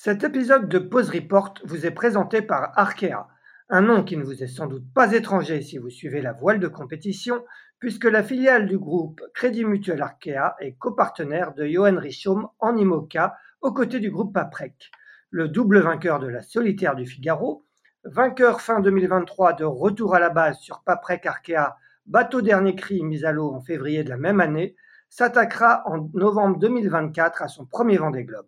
Cet épisode de Pause Report vous est présenté par Arkea, un nom qui ne vous est sans doute pas étranger si vous suivez la voile de compétition, puisque la filiale du groupe Crédit Mutuel Arkea est copartenaire de Johan Richaume en IMOCA aux côtés du groupe Paprec. Le double vainqueur de la solitaire du Figaro, vainqueur fin 2023 de retour à la base sur Paprec Arkea, bateau dernier cri mis à l'eau en février de la même année, s'attaquera en novembre 2024 à son premier Vendée Globe.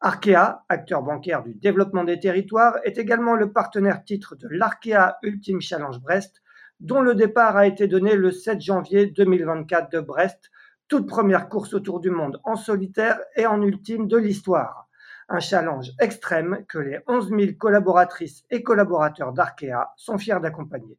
Arkea, acteur bancaire du développement des territoires, est également le partenaire titre de l'Arkea Ultime Challenge Brest, dont le départ a été donné le 7 janvier 2024 de Brest, toute première course autour du monde en solitaire et en ultime de l'histoire. Un challenge extrême que les 11 000 collaboratrices et collaborateurs d'Arkea sont fiers d'accompagner.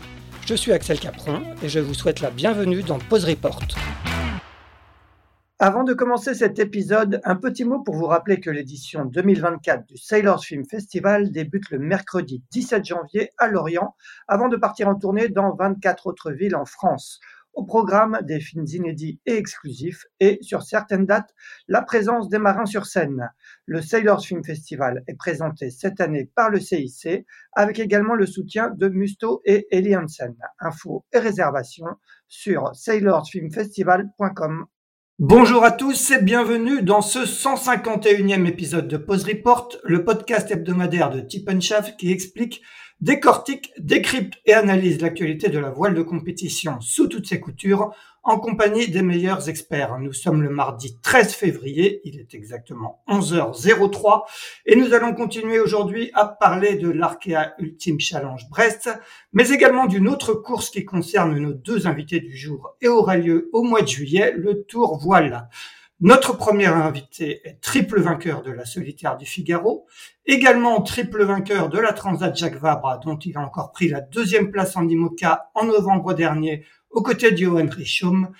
Je suis Axel Capron et je vous souhaite la bienvenue dans Pause Report. Avant de commencer cet épisode, un petit mot pour vous rappeler que l'édition 2024 du Sailors Film Festival débute le mercredi 17 janvier à Lorient, avant de partir en tournée dans 24 autres villes en France. Au programme des films inédits et exclusifs et sur certaines dates, la présence des marins sur scène. Le Sailors Film Festival est présenté cette année par le CIC avec également le soutien de Musto et Eli Hansen. Infos et réservations sur sailorsfilmfestival.com. Bonjour à tous et bienvenue dans ce 151e épisode de Pause Report, le podcast hebdomadaire de Tip qui explique, décortique, décrypte et analyse l'actualité de la voile de compétition sous toutes ses coutures en compagnie des meilleurs experts. Nous sommes le mardi 13 février, il est exactement 11h03 et nous allons continuer aujourd'hui à parler de l'Arkea Ultime Challenge Brest, mais également d'une autre course qui concerne nos deux invités du jour et aura lieu au mois de juillet, le Tour Voile. Notre premier invité est triple vainqueur de la solitaire du Figaro, également triple vainqueur de la Transat Jacques Vabre, dont il a encore pris la deuxième place en IMOCA en novembre dernier aux côtés de Johan Richaume.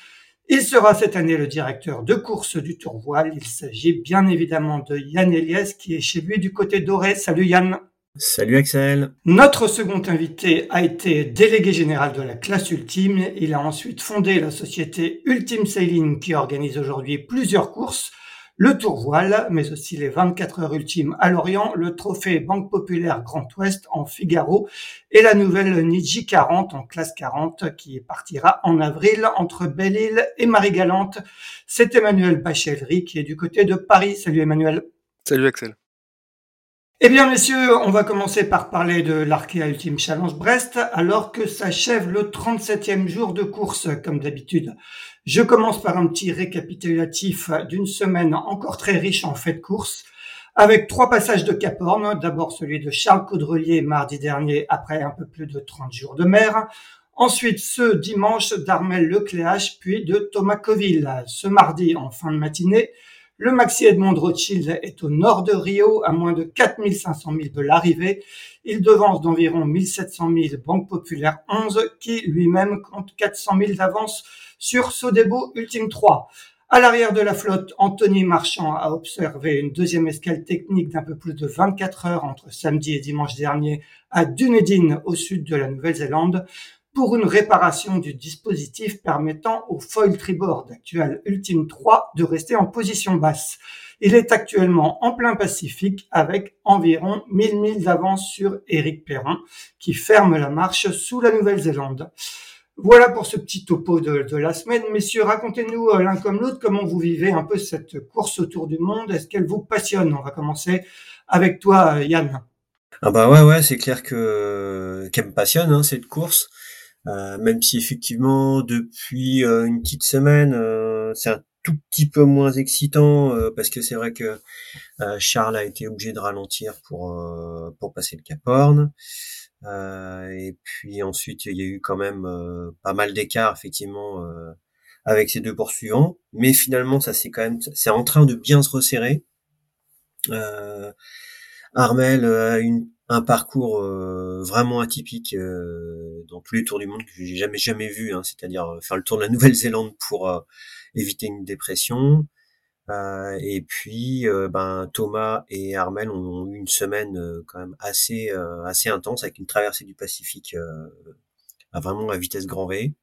Il sera cette année le directeur de course du Tour Voile. Il s'agit bien évidemment de Yann Eliès qui est chez lui du côté doré. Salut Yann. Salut Axel. Notre second invité a été délégué général de la classe ultime. Il a ensuite fondé la société Ultime Sailing qui organise aujourd'hui plusieurs courses le Tour Voile, mais aussi les 24 heures ultimes à Lorient, le trophée Banque Populaire Grand Ouest en Figaro et la nouvelle Niji 40 en classe 40 qui partira en avril entre Belle-Île et Marie-Galante. C'est Emmanuel Bachelry qui est du côté de Paris. Salut Emmanuel. Salut Axel. Eh bien, messieurs, on va commencer par parler de l'Arkea Ultime Challenge Brest, alors que s'achève le 37e jour de course, comme d'habitude. Je commence par un petit récapitulatif d'une semaine encore très riche en faits de course, avec trois passages de Cap Horn. D'abord celui de Charles Caudrelier mardi dernier, après un peu plus de 30 jours de mer. Ensuite, ce dimanche d'Armel Lecléache, puis de Thomas Coville. Ce mardi, en fin de matinée, le Maxi Edmond Rothschild est au nord de Rio, à moins de 4500 000 de l'arrivée. Il devance d'environ 1700 000 Banque Populaire 11, qui lui-même compte 400 000 d'avance sur Sodebo Ultime 3. À l'arrière de la flotte, Anthony Marchand a observé une deuxième escale technique d'un peu plus de 24 heures entre samedi et dimanche dernier à Dunedin, au sud de la Nouvelle-Zélande pour une réparation du dispositif permettant au foil tribord actuel Ultime 3 de rester en position basse. Il est actuellement en plein Pacifique avec environ 1000 milles d'avance sur Eric Perrin qui ferme la marche sous la Nouvelle-Zélande. Voilà pour ce petit topo de, la semaine. Messieurs, racontez-nous euh, l'un comme l'autre comment vous vivez un peu cette course autour du monde. Est-ce qu'elle vous passionne? On va commencer avec toi, euh, Yann. Ah bah ouais, ouais, c'est clair que qu'elle me passionne hein, cette course. Euh, même si effectivement depuis euh, une petite semaine euh, c'est un tout petit peu moins excitant parce que c'est vrai que Charles a été obligé de ralentir pour pour passer le Cap Horn. et puis ensuite il y a eu quand même pas mal d'écart effectivement avec ses deux poursuivants, mais finalement ça c'est quand même c'est en train de bien se resserrer. Euh, Armel a une, un parcours euh, vraiment atypique euh, dans tous les tours du monde que j'ai jamais jamais vu, hein, c'est-à-dire faire le tour de la Nouvelle-Zélande pour éviter une dépression. et puis, ben Thomas et Armel ont, eu une semaine quand même assez assez intense avec une traversée du Pacifique à vraiment à vitesse grand V.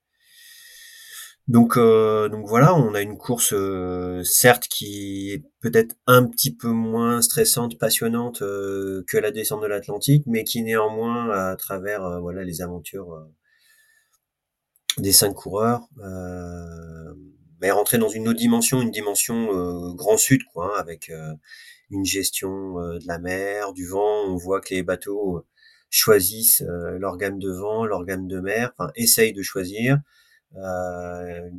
Donc, euh, donc voilà, on a une course euh, certes qui est peut-être un petit peu moins stressante, passionnante euh, que la descente de l'Atlantique, mais qui néanmoins, à travers voilà les aventures des cinq coureurs, est rentré dans une autre dimension, une dimension grand sud, quoi, hein, avec une gestion de la mer, du vent. On voit que les bateaux choisissent leur gamme de vent, leur gamme de mer, enfin essayent de choisir. Euh,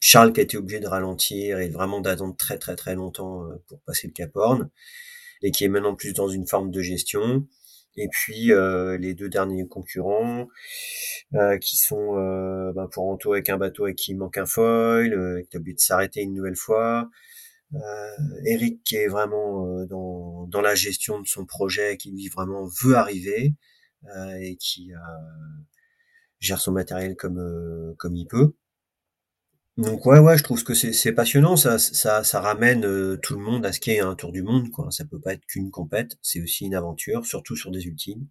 Charles qui a été obligé de ralentir et vraiment d'attendre très très très longtemps euh, pour passer le Cap Horn et qui est maintenant plus dans une forme de gestion. Et puis euh, les deux derniers concurrents euh, qui sont euh, ben pour Anto avec un bateau et qui manque un foil, euh, qui a oublié de s'arrêter une nouvelle fois. Eric qui est vraiment dans, dans la gestion de son projet, qui lui vraiment veut arriver et qui gère son matériel comme euh, comme il peut. Donc ouais ouais, je trouve que c'est passionnant, ça ça ça ramène euh, tout le monde à ce ait un tour du monde quoi. Ça peut pas être qu'une compète, c'est aussi une aventure, surtout sur des ultimes.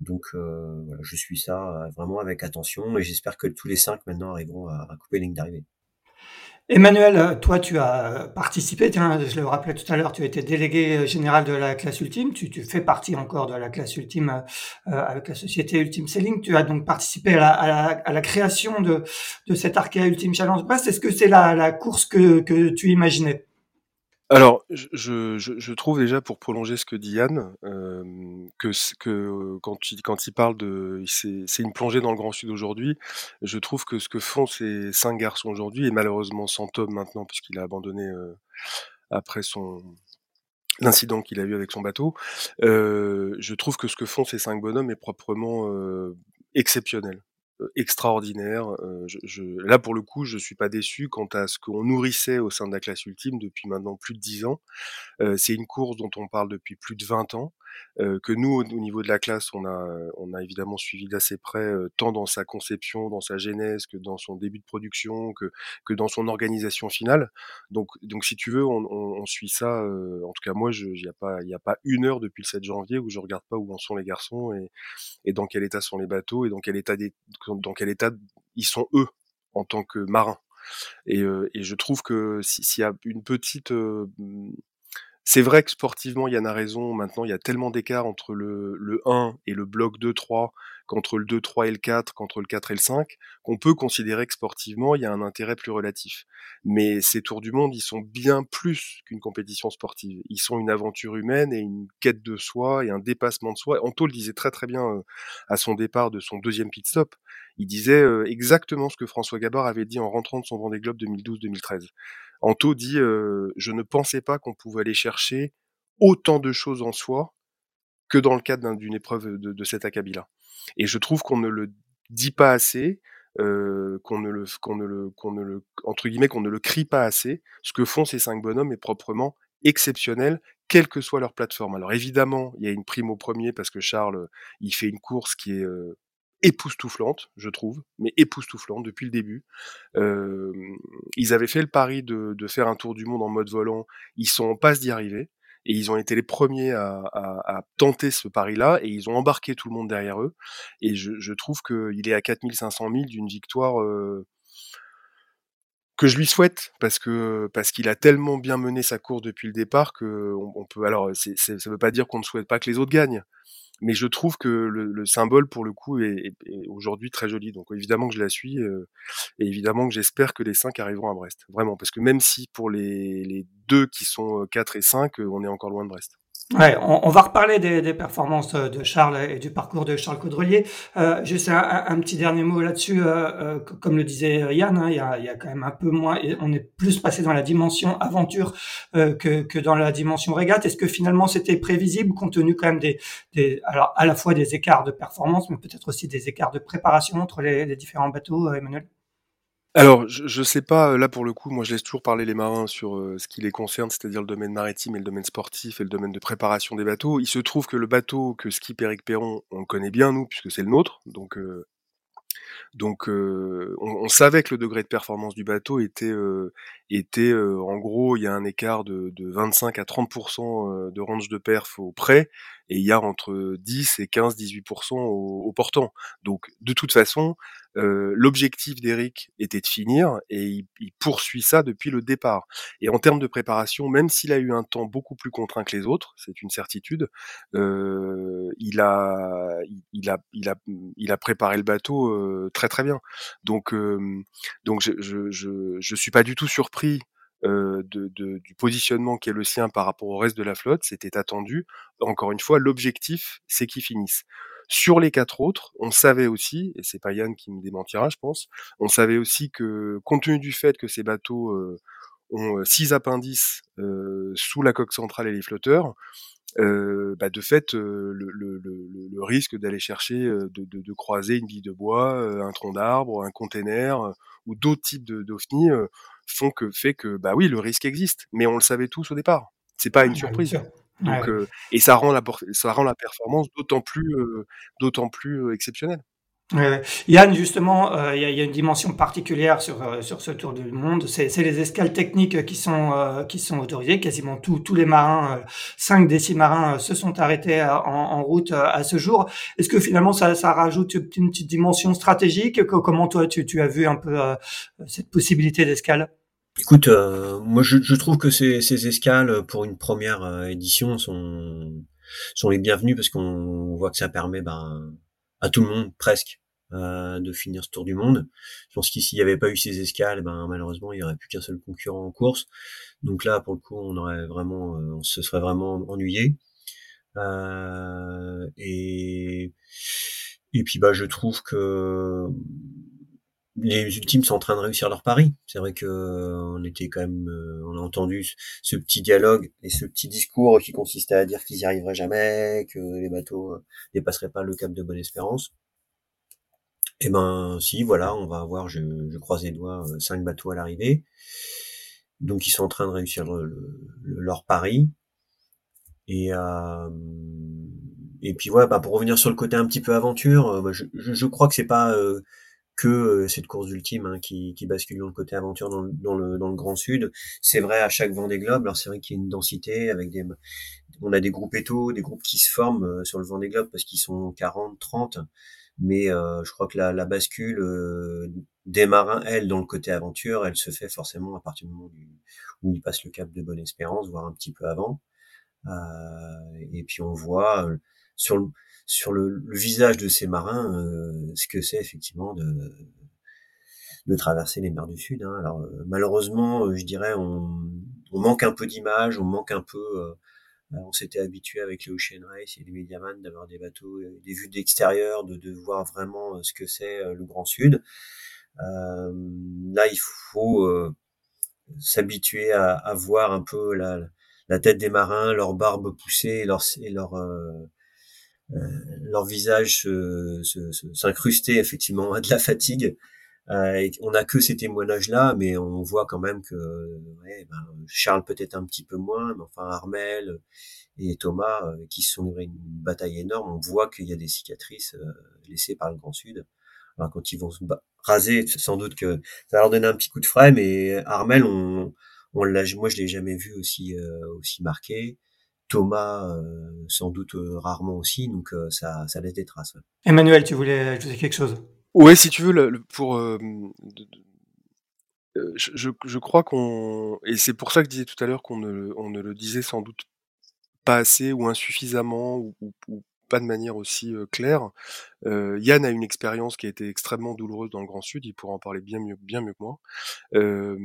Donc euh, voilà, je suis ça vraiment avec attention et j'espère que tous les cinq maintenant arriveront à, à couper ligne d'arrivée. Emmanuel, euh, toi, tu as participé, tiens, je le rappelais tout à l'heure, tu été délégué euh, général de la classe ultime, tu, fais partie encore de la classe ultime euh, avec la société Ultime Selling, tu as donc participé à la, création de, de cet Ultime Challenge Brest. Est-ce que c'est la, course que tu imaginais? Alors, je, je, trouve déjà, pour prolonger ce que dit Yann, euh, que, que quand, il, parle de. C'est une plongée dans le Grand Sud aujourd'hui, je trouve que ce que font ces cinq garçons aujourd'hui, et malheureusement sans Tom maintenant, puisqu'il a abandonné euh, après son l'incident qu'il a eu avec son bateau, euh, je trouve que ce que font ces cinq bonhommes est proprement euh, exceptionnel. Euh, extraordinaire. Euh, là, pour le coup, je suis pas déçu quant à ce qu'on nourrissait au sein de la classe ultime depuis maintenant plus de dix ans. Euh, c'est une course dont on parle depuis plus de 20 ans. Euh, que nous, au, niveau de la classe, on a, on a évidemment suivi d'assez près, euh, tant dans sa conception, dans sa genèse, que dans son début de production, que, que dans son organisation finale. Donc, donc si tu veux, on, on, on suit ça. Euh, en tout cas, moi, il n'y a pas, il a pas une heure depuis le 7 janvier où je regarde pas où en sont les garçons et, et dans quel état sont les bateaux et dans quel état, des, dans quel état ils sont eux en tant que marins. Et, et je trouve que s'il y a une petite c'est vrai que sportivement, Yann a raison. Maintenant, il y a tellement d'écart entre le, le 1 et le bloc 2-3, qu'entre le 2-3 et le 4, qu'entre le 4 et le 5, qu'on peut considérer que sportivement, il y a un intérêt plus relatif. Mais ces tours du monde, ils sont bien plus qu'une compétition sportive. Ils sont une aventure humaine et une quête de soi et un dépassement de soi. Anto le disait très très bien euh, à son départ de son deuxième pit stop. Il disait euh, exactement ce que François Gabard avait dit en rentrant de son Vendée Globe 2012-2013. Anto dit euh, Je ne pensais pas qu'on pouvait aller chercher autant de choses en soi que dans le cadre d'une épreuve de, cet acabit-là. Et je trouve qu'on ne le dit pas assez, euh, qu'on ne le, qu'on ne le, qu'on entre guillemets, qu'on ne le crie pas assez. Ce que font ces cinq bonhommes est proprement exceptionnel, quelle que soit leur plateforme. Alors évidemment, il y a une prime au premier parce que Charles, il fait une course qui est euh, époustouflante, je trouve, mais époustouflante depuis le début. Ils avaient fait le pari de, faire un tour du monde en mode volant, ils sont en passe d'y arriver, et ils ont été les premiers à, tenter ce pari-là, et ils ont embarqué tout le monde derrière eux, et je, je trouve qu'il est à 4500 000 d'une victoire que je lui souhaite parce que parce qu'il a tellement bien mené sa course depuis le départ que on, on peut alors veut pas dire qu'on ne souhaite pas que les autres gagnent mais je trouve que le, le symbole pour le coup est, aujourd'hui très joli. Donc évidemment que je la suis euh, et évidemment que j'espère que les cinq arriveront à Brest. Vraiment, parce que même si pour les, les deux qui sont 4 et 5, on est encore loin de Brest. Ouais, on, on, va reparler des, des, performances de Charles et du parcours de Charles Caudrelier. Euh, juste un, un, petit dernier mot là-dessus. Euh, euh, comme le disait Yann, hein, il, y a, il, y a, quand même un peu moins. On est plus passé dans la dimension aventure euh, que, que, dans la dimension régate. Est-ce que finalement c'était prévisible compte tenu quand même des, des, alors à la fois des écarts de performance, mais peut-être aussi des écarts de préparation entre les, les différents bateaux, euh, Emmanuel? Alors, je, je sais pas, là pour le coup, moi je laisse toujours parler les marins sur euh, ce qui les concerne, c'est-à-dire le domaine maritime et le domaine sportif et le domaine de préparation des bateaux. Il se trouve que le bateau que skip Eric Perron, on connaît bien nous, puisque c'est le nôtre, donc euh, donc on, on, savait que le degré de performance du bateau était était en gros il y a un écart de, de 25 à 30% de range de perf au près et il y a entre 10 et 15-18% au, au, portant. Donc de toute façon, euh, l'objectif d'Eric était de finir et il, il, poursuit ça depuis le départ. Et en termes de préparation, même s'il a eu un temps beaucoup plus contraint que les autres, c'est une certitude, euh, il, a, il, a, il, a, il a préparé le bateau euh, très très bien. Donc, donc je, je, je, je suis pas du tout surpris euh, de, de, du positionnement qui est le sien par rapport au reste de la flotte, c'était attendu. Encore une fois, l'objectif, c'est qu'ils finissent. Sur les quatre autres, on savait aussi, et c'est pas Yann qui me démentira, je pense, on savait aussi que, compte tenu du fait que ces bateaux euh, ont euh, six appendices euh, sous la coque centrale et les flotteurs, euh, bah de fait, euh, le, le, le, le, risque d'aller chercher, de, de, de, croiser une bille de bois, un tronc d'arbre, un container ou d'autres types d'OVNI font que fait que bah oui, le risque existe, mais on le savait tous au départ. C'est pas une surprise. Donc, euh, et ça rend la ça rend la performance d'autant plus euh, d'autant plus exceptionnelle. Euh, Yann, justement, il y, a, y, a une dimension particulière sur, sur ce tour du monde. C'est les escales techniques qui sont, qui sont autorisées. Quasiment tous tous les marins, 5 des 6 marins, se sont arrêtés en, en route à ce jour. Est-ce que finalement ça, ça rajoute une petite dimension stratégique? Comment toi, tu, tu as vu un peu cette possibilité d'escale? Écoute, euh, moi je, je, trouve que ces, ces, escales pour une première euh, édition sont, sont les bienvenues parce qu'on voit que ça permet ben, à tout le monde presque euh, de finir ce tour du monde. Je pense qu'ici il n'y avait pas eu ces escales, ben malheureusement il n'y aurait plus qu'un seul concurrent en course. Donc là pour le coup on aurait vraiment, on se serait vraiment ennuyé. et et puis bah je trouve que les ultimes sont en train de réussir leur pari. C'est vrai que euh, on était quand même, euh, on a entendu ce petit dialogue et ce petit discours qui consistait à dire qu'ils y arriveraient jamais, que les bateaux euh, dépasseraient pas le cap de Bonne-Espérance. Eh ben si, voilà, on va avoir, je, je croise les doigts, cinq bateaux à l'arrivée. Donc ils sont en train de réussir leur pari. Et puis ouais, bah, pour revenir sur le côté un petit peu aventure, bah, je, crois que c'est pas que euh, cette course ultime hein, qui, qui, bascule dans le côté aventure dans, dans, le, dans le Grand Sud. C'est vrai à chaque vent des globes. Alors c'est vrai qu'il y a une densité avec des, on a des groupes étaux, des groupes qui se forment euh, sur le vent des globes parce qu'ils sont 40, 30. Mais euh, je crois que la, la bascule euh, des marins, elle, dans le côté aventure, elle se fait forcément à partir du moment où ils passent le cap de Bonne Espérance, voire un petit peu avant. et puis on voit sur le, sur le, le, visage de ces marins euh, ce que c'est effectivement de, de traverser les mers du Sud. Hein. Alors euh, malheureusement, euh, je dirais, on, on manque un peu d'image, on manque un peu. on s'était habitué avec les Ocean Race et les Mediaman d'avoir des bateaux, des vues d'extérieur, de, de voir vraiment ce que c'est le Grand Sud. là, il faut s'habituer à, à, voir un peu la, la tête des marins, leur barbe poussée et leur, et leur euh, leur visage s'incruster effectivement à de la fatigue. Euh, on n'a que ces témoignages-là, mais on voit quand même que ouais, ben, Charles peut-être un petit peu moins, mais enfin Armel et Thomas euh, qui sont livrés une bataille énorme, on voit qu'il y a des cicatrices euh, laissées par le Grand Sud. Alors quand ils vont se raser, sans doute que ça va leur donner un petit coup de frais, mais Armel, on, on moi je l'ai jamais vu aussi aussi marqué. Thomas euh, sans doute euh, rarement aussi, donc euh, ça, ça laisse des traces. Emmanuel, tu voulais ajouter quelque chose? Ouais, si tu veux, le, pour je, je, crois qu'on et c'est pour ça que je disais tout à l'heure qu'on ne, on ne le disait sans doute pas assez ou insuffisamment ou, ou, pas de manière aussi claire. Yann a une expérience qui a été extrêmement douloureuse dans le Grand Sud, il pourra en parler bien mieux, bien mieux que moi. Euh,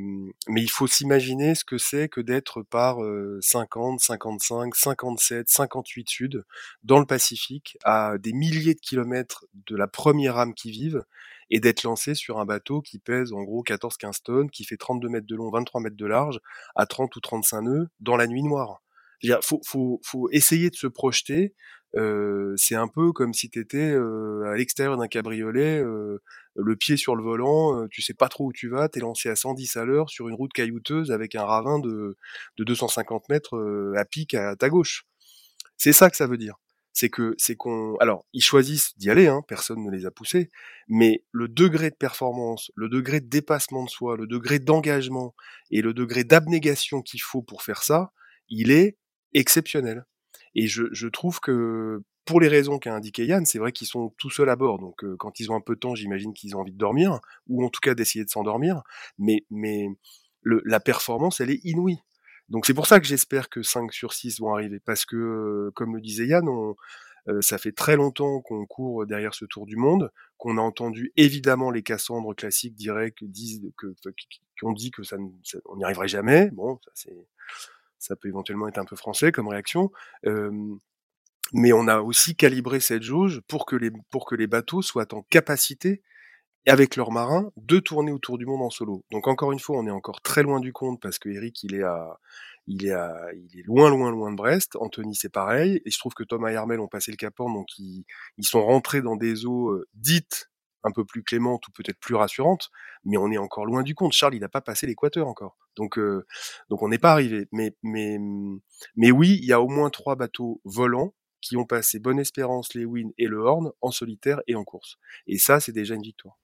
mais il faut s'imaginer ce que c'est que d'être par 50, 55, 57, 58 Sud dans le Pacifique, à des milliers de kilomètres de la première âme qui vive, et d'être lancé sur un bateau qui pèse en gros 14-15 tonnes, qui fait 32 mètres de long, 23 mètres de large, à 30 ou 35 nœuds, dans la nuit noire. Il faut, faut, faut essayer de se projeter c'est un peu comme si tu étais à l'extérieur d'un cabriolet le pied sur le volant, tu sais pas trop où tu vas, t'es lancé à 110 à l'heure sur une route caillouteuse avec un ravin de, de 250 mètres à pic à ta gauche. C'est ça que ça veut dire c'est que c'est qu'on alors ils choisissent d'y aller hein, personne ne les a poussés mais le degré de performance le degré de dépassement de soi le degré d'engagement et le degré d'abnégation qu'il faut pour faire ça il est exceptionnel et je, trouve que pour les raisons qu'a indiqué Yann, c'est vrai qu'ils sont tout seuls à bord, donc euh, quand ils ont un peu de temps, j'imagine qu'ils ont envie de dormir, ou en tout cas d'essayer de s'endormir, mais, mais la performance, elle est inouïe. Donc c'est pour ça que j'espère que 5 sur 6 vont arriver, parce que, euh, comme le disait Yann, euh, ça fait très longtemps qu'on court derrière ce tour du monde, qu'on a entendu évidemment les Cassandres classiques directs disent que, qui ont dit que ça, on n'y arriverait jamais. Bon, ça, c'est, ça peut éventuellement être un peu français comme réaction. Euh, mais on a aussi calibré cette jauge pour que les, pour que les bateaux soient en capacité avec leurs marins, de tourner autour du monde en solo. Donc encore une fois, on est encore très loin du compte parce que Eric, il est à, il est à, il est loin, loin, loin de Brest. Anthony, c'est pareil. Et je trouve que Thomas et Armel ont passé le Cap Horn, donc ils, ils sont rentrés dans des eaux dites un peu plus clémentes ou peut-être plus rassurantes, mais on est encore loin du compte. Charles, il n'a pas passé l'équateur encore, donc euh, donc on n'est pas arrivé. Mais mais mais oui, il y a au moins trois bateaux volants qui ont passé Bonne Espérance, Lewin et le Horn en solitaire et en course. Et ça, c'est déjà une victoire.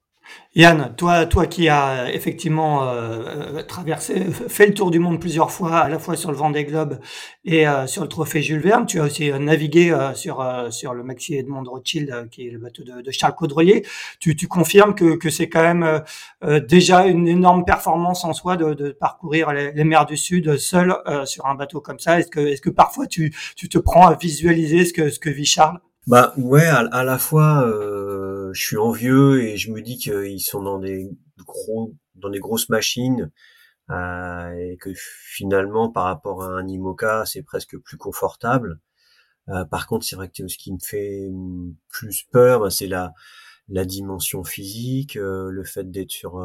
Yann, toi, toi qui as effectivement euh, traversé, fait le tour du monde plusieurs fois, à la fois sur le Vendée Globe et euh, sur le Trophée Jules Verne, tu as aussi euh, navigué sur sur le Maxi Edmond Rothschild, qui est le bateau de, Charles Caudrelier. Tu, tu confirmes que, que c'est quand même déjà une énorme performance en soi de, de parcourir les, les, mers du Sud seul sur un bateau comme ça. Est-ce que est-ce que parfois tu tu te prends à visualiser ce que ce que vit Charles? Bah ouais, à, la fois, euh, je suis envieux et je me dis qu'ils sont dans des gros, dans des grosses machines euh, et que finalement, par rapport à un IMOCA, c'est presque plus confortable. Euh, par contre, c'est vrai que ce qui me fait plus peur, bah, c'est la la dimension physique, le fait d'être sur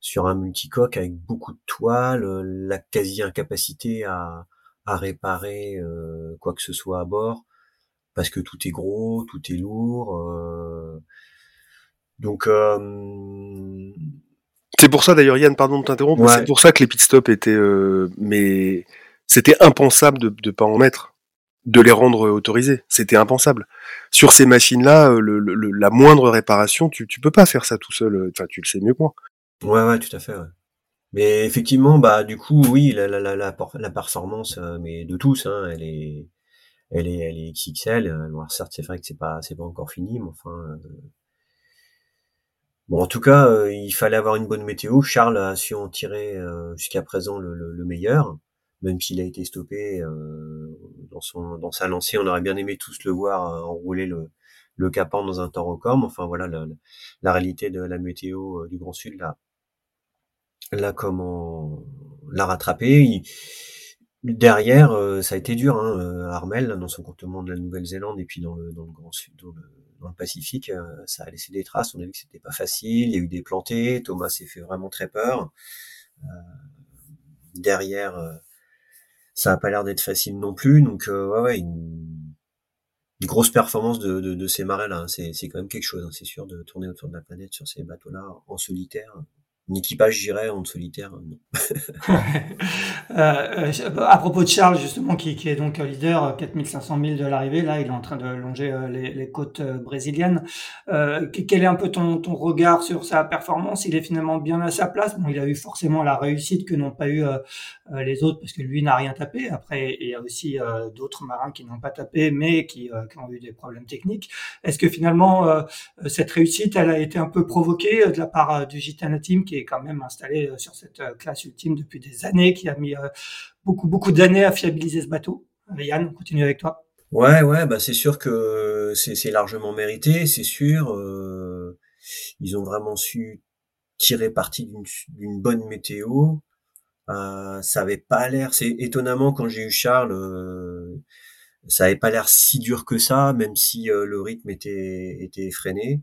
sur un multicoque avec beaucoup de toiles, la quasi incapacité à à réparer quoi que ce soit à bord parce que tout est gros, tout est lourd. Euh, donc euh, c'est pour ça d'ailleurs Yann, pardon de t'interrompre, c'est pour ça que les pit stops étaient, euh, mais c'était impensable de ne pas en mettre, de les rendre autorisés. C'était impensable. Sur ces machines-là, le, la moindre réparation, tu, tu peux pas faire ça tout seul. Enfin, tu le sais mieux que moi. Ouais, ouais, tout à fait. Mais effectivement, bah du coup, oui, la, la, la, la performance, mais de tous, hein, elle est, elle est, elle est XXL. Alors certes, c'est vrai que c'est pas, c'est pas encore fini, mais enfin. Euh, bon, en tout cas, euh, il fallait avoir une bonne météo. Charles a su en tirer euh, jusqu'à présent le, le, meilleur, même s'il a été stoppé dans son, dans sa lancée. On aurait bien aimé tous le voir enrouler le, le capant dans un torocom. Enfin voilà, la, la, réalité de la météo du Grand Sud là, là comment l'a rattrapé. Il, Derrière, euh, ça a été dur. Hein, euh, Armel, dans son comportement de la Nouvelle-Zélande et puis dans le, dans le Grand Sud, dans Pacifique, euh, ça a laissé des traces. On a vu que c'était pas facile. Il y a eu des plantés. Thomas s'est fait vraiment très peur. derrière, ça a pas l'air d'être facile non plus. Donc, ouais, ouais, une, grosse performance de, ces marins-là. Hein. C'est, c'est quand même quelque chose. Hein, c'est sûr de tourner autour de la planète sur ces bateaux-là en solitaire un équipage, j'irais, en solitaire, non. Euh, euh, à propos de Charles, justement, qui, qui est donc leader, 4500 000 de l'arrivée, là, il est en train de longer euh, les, les côtes brésiliennes. Euh, quel est un peu ton, ton regard sur sa performance? Il est finalement bien à sa place. Bon, il a eu forcément la réussite que n'ont pas eu les autres, parce que lui n'a rien tapé. Après, il y a aussi d'autres marins qui n'ont pas tapé, mais qui, qui, ont eu des problèmes techniques. Est-ce que finalement, cette réussite, elle a été un peu provoquée de la part du Gitana Team, qui quand même installé euh, sur cette euh, classe ultime depuis des années, qui a mis euh, beaucoup, beaucoup d'années à fiabiliser ce bateau. Yann, on continue avec toi. Ouais, ouais, bah c'est sûr que c'est largement mérité, c'est sûr. ils ont vraiment su tirer parti d'une bonne météo. Ça avait pas l'air, c'est étonnamment quand j'ai eu Charles, ça avait pas l'air si dur que ça, même si le rythme était était effréné.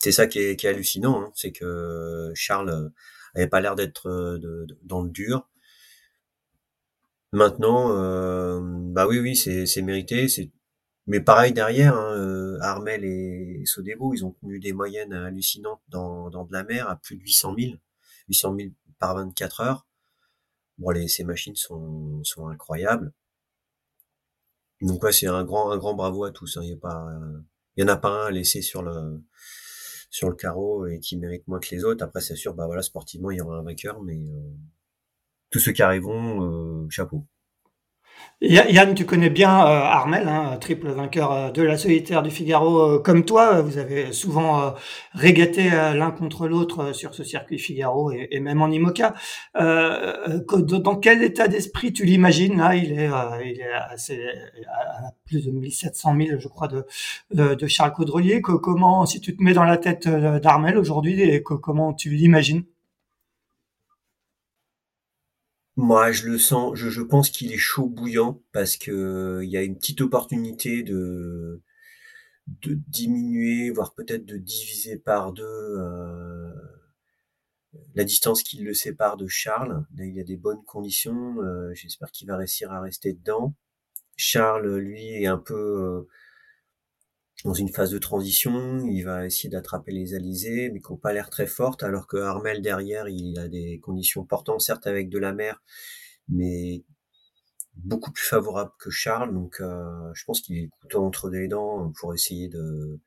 C'est ça qui est, hallucinant, hein. c'est que Charles euh, avait pas l'air d'être euh, dans le dur. Maintenant, euh, bah oui, oui, c'est mérité. C'est Mais pareil derrière, hein, Armel et Sodebo, ils ont tenu des moyennes hallucinantes dans, de la mer à plus de 800 000, 800 000 par 24 heures. Bon, les, ces machines sont, incroyables. Donc ouais, c'est un grand, un grand bravo à tous. Hein. Il y a pas, il y en a pas un à laisser sur le, sur le carreau et qui mérite moins que les autres. Après, c'est sûr, bah voilà, sportivement, il y aura un vainqueur, mais euh, tous ceux qui arriveront, euh, chapeau. Yann, tu connais bien euh, Armel, hein, triple vainqueur euh, de la solitaire du Figaro euh, comme toi. Vous avez souvent régaté l'un contre l'autre sur ce circuit Figaro et, même en IMOCA. dans quel état d'esprit tu l'imagines Là, il est, il est assez, à plus de 1700 000, je crois, de, de, Charles Caudrelier. comment, si tu te mets dans la tête d'Armel aujourd'hui, comment tu l'imagines? Moi, je le sens, je, pense qu'il est chaud bouillant parce que il y a une petite opportunité de diminuer, voire peut-être de diviser par deux euh, la distance qui le sépare de Charles. Là, il y a des bonnes conditions. Euh, j'espère qu'il va réussir à rester dedans. Charles, lui, est un peu euh, dans une phase de transition, il va essayer d'attraper les alizés, mais qui n'ont pas l'air très fortes, alors que Armel derrière, il a des conditions portantes, certes avec de la mer, mais beaucoup plus favorables que Charles, donc euh, je pense qu'il est couteau entre les dents pour essayer de,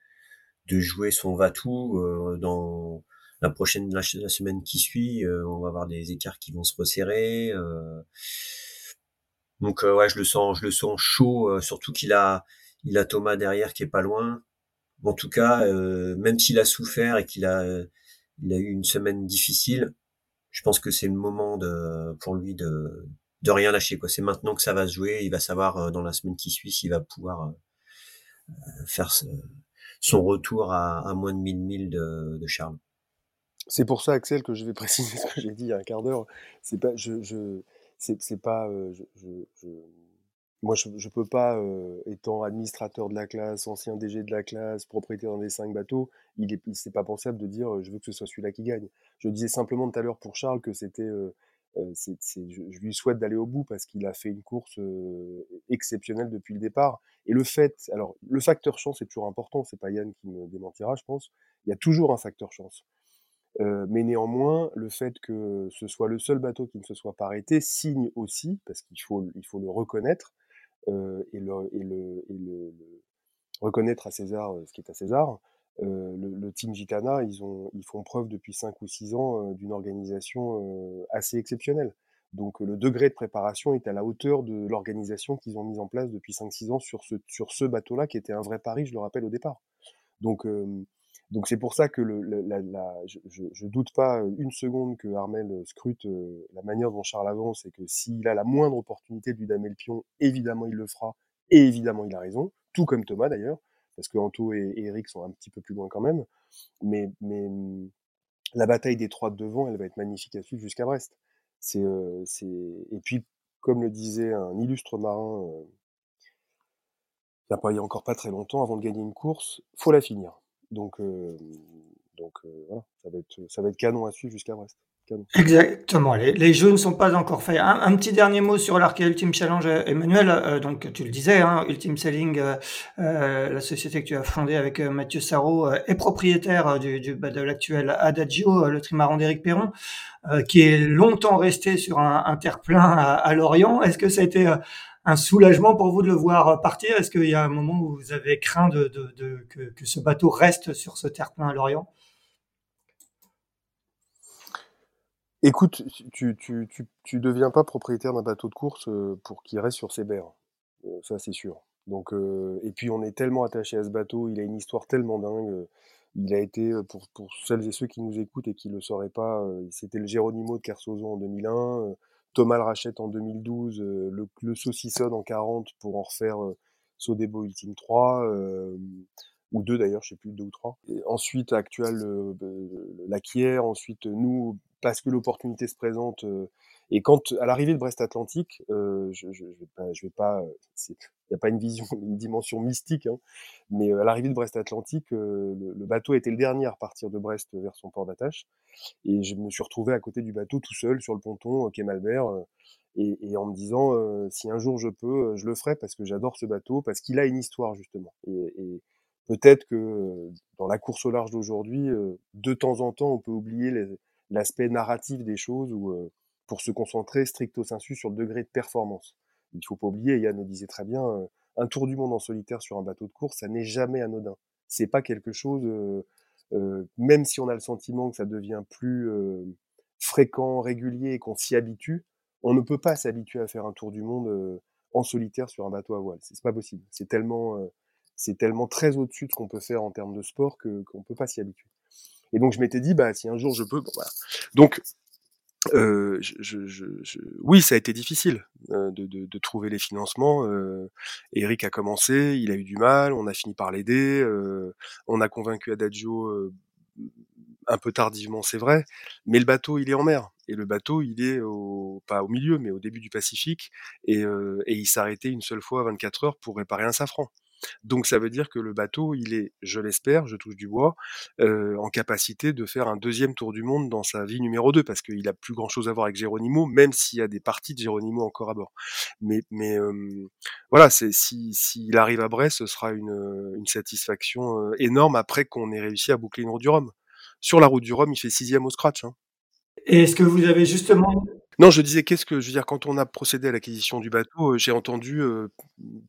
de jouer son va-tout euh, dans la prochaine la, semaine qui suit, euh, on va avoir des écarts qui vont se resserrer. donc ouais, je le sens, je le sens chaud, surtout qu'il a il a Thomas derrière qui est pas loin. En tout cas, euh, même s'il a souffert et qu'il a, il a eu une semaine difficile, je pense que c'est le moment de, pour lui de, de rien lâcher. Quoi. C'est maintenant que ça va se jouer. Il va savoir euh, dans la semaine qui suit s'il va pouvoir euh, faire son retour à, moins de 1000 milles de, de Charles. C'est pour ça, Axel, que je vais préciser ce que j'ai dit il y a un quart d'heure. C'est pas, je, je c'est, pas, je, je moi, je ne peux pas, euh, étant administrateur de la classe, ancien DG de la classe, propriétaire d'un des cinq bateaux, il est, c'est pas pensable de dire euh, je veux que ce soit celui-là qui gagne. Je disais simplement tout à l'heure pour Charles que c'était, euh, c'est, je, lui souhaite d'aller au bout parce qu'il a fait une course exceptionnelle depuis le départ. Et le fait, alors le facteur chance est toujours important. C'est pas Yann qui me démentira, je pense. Il y a toujours un facteur chance. mais néanmoins, le fait que ce soit le seul bateau qui ne se soit pas arrêté signe aussi, parce qu'il faut, il faut le reconnaître, euh, et, le, et, le, et le, reconnaître à César euh, ce qui est à César. Euh, le, Team Gitana, ils, ont, ils font preuve depuis 5 ou 6 ans d'une organisation assez exceptionnelle. Donc le degré de préparation est à la hauteur de l'organisation qu'ils ont mise en place depuis 5-6 ans sur ce, sur ce bateau-là, qui était un vrai pari, je le rappelle, au départ. Donc donc c'est pour ça que le, la, la, je, je, doute pas une seconde que Armel scrute euh, la manière dont Charles avance et que s'il a la moindre opportunité de lui damer le pion, évidemment il le fera et évidemment il a raison, tout comme Thomas d'ailleurs, parce que Anto et, Eric sont un petit peu plus loin quand même. Mais, mais la bataille des trois de devant, elle va être magnifique à suivre jusqu'à Brest. Euh, et puis comme le disait un illustre marin. Euh, il n'y a encore pas très longtemps, avant de gagner une course, faut la finir. Donc, euh, donc euh, voilà, ça va, être, ça va être canon à suivre jusqu'à Brest. Exactement, les, les, jeux ne sont pas encore faits. Un, petit dernier mot sur l'Arc Ultimate Challenge, Emmanuel. Euh, donc tu le disais, hein, Ultimate Selling, la société que tu as fondée avec Mathieu Sarro, est propriétaire du, du bah, de l'actuel Adagio, le trimaran d'Éric Perron, qui est longtemps resté sur un, un terre-plein à, à Lorient. Est-ce que ça a été un soulagement pour vous de le voir partir? Est-ce qu'il y a un moment où vous avez craint que, ce bateau reste sur ce terre-plein à Lorient? Écoute, tu, tu, deviens pas propriétaire d'un bateau de course euh, pour qu'il reste sur ses berres. Euh, ça, c'est sûr. Donc, euh, et puis, on est tellement attaché à ce bateau, il a une histoire tellement dingue. Il a été, pour, celles et ceux qui nous écoutent et qui ne le sauraient pas, c'était le Géronimo de Kersozo en 2001. Thomas le rachète en 2012, euh, le, le saucissonne en 40 pour en refaire euh, Sodebo Ultime 3, euh, ou deux d'ailleurs, je sais plus, deux ou trois. Et ensuite, actuel, la Kier, ensuite nous, parce que l'opportunité se présente. et quand, à l'arrivée de Brest-Atlantique, je, je, vais pas, je vais pas, il n'y a pas une vision, une dimension mystique, hein, mais à l'arrivée de Brest-Atlantique, le, le, bateau était le dernier à repartir de Brest vers son port d'attache, et je me suis retrouvé à côté du bateau tout seul sur le ponton quai Malbert, et, et, en me disant si un jour je peux, je le ferai parce que j'adore ce bateau, parce qu'il a une histoire justement. Et, et peut-être que dans la course au large d'aujourd'hui, de temps en temps, on peut oublier l'aspect narratif des choses ou pour se concentrer stricto sensu sur le degré de performance. Il faut pas oublier, Yann le disait très bien, un tour du monde en solitaire sur un bateau de course, ça n'est jamais anodin. C'est pas quelque chose, euh, même si on a le sentiment que ça devient plus fréquent, régulier et qu'on s'y habitue, on ne peut pas s'habituer à faire un tour du monde euh, en solitaire sur un bateau à voile. C'est pas possible. C'est tellement, euh, c'est tellement très au-dessus de ce qu'on peut faire en termes de sport que qu'on peut pas s'y habituer. Et donc je m'étais dit, bah si un jour je peux. Donc euh, oui, ça a été difficile euh, de, trouver les financements. Euh, Eric a commencé, il a eu du mal, on a fini par l'aider, on a convaincu Adagio un peu tardivement, c'est vrai, mais le bateau, il est en mer. Et le bateau, il est au, pas au milieu, mais au début du Pacifique, et, euh, et il s'arrêtait une seule fois à 24 heures pour réparer un safran. Donc ça veut dire que le bateau, il est, je l'espère, je touche du bois, euh, en capacité de faire un deuxième tour du monde dans sa vie numéro 2, parce qu'il a plus grand-chose à voir avec Geronimo, même s'il y a des parties de Geronimo encore à bord. Mais, mais euh, voilà, c'est si s'il arrive à Brest, ce sera une, une satisfaction énorme après qu'on ait réussi à boucler une route du Rhum. Sur la route du Rhum, il fait sixième au scratch. Hein. Et est-ce que vous avez justement non, je disais qu'est-ce que je veux dire quand on a procédé à l'acquisition du bateau, j'ai entendu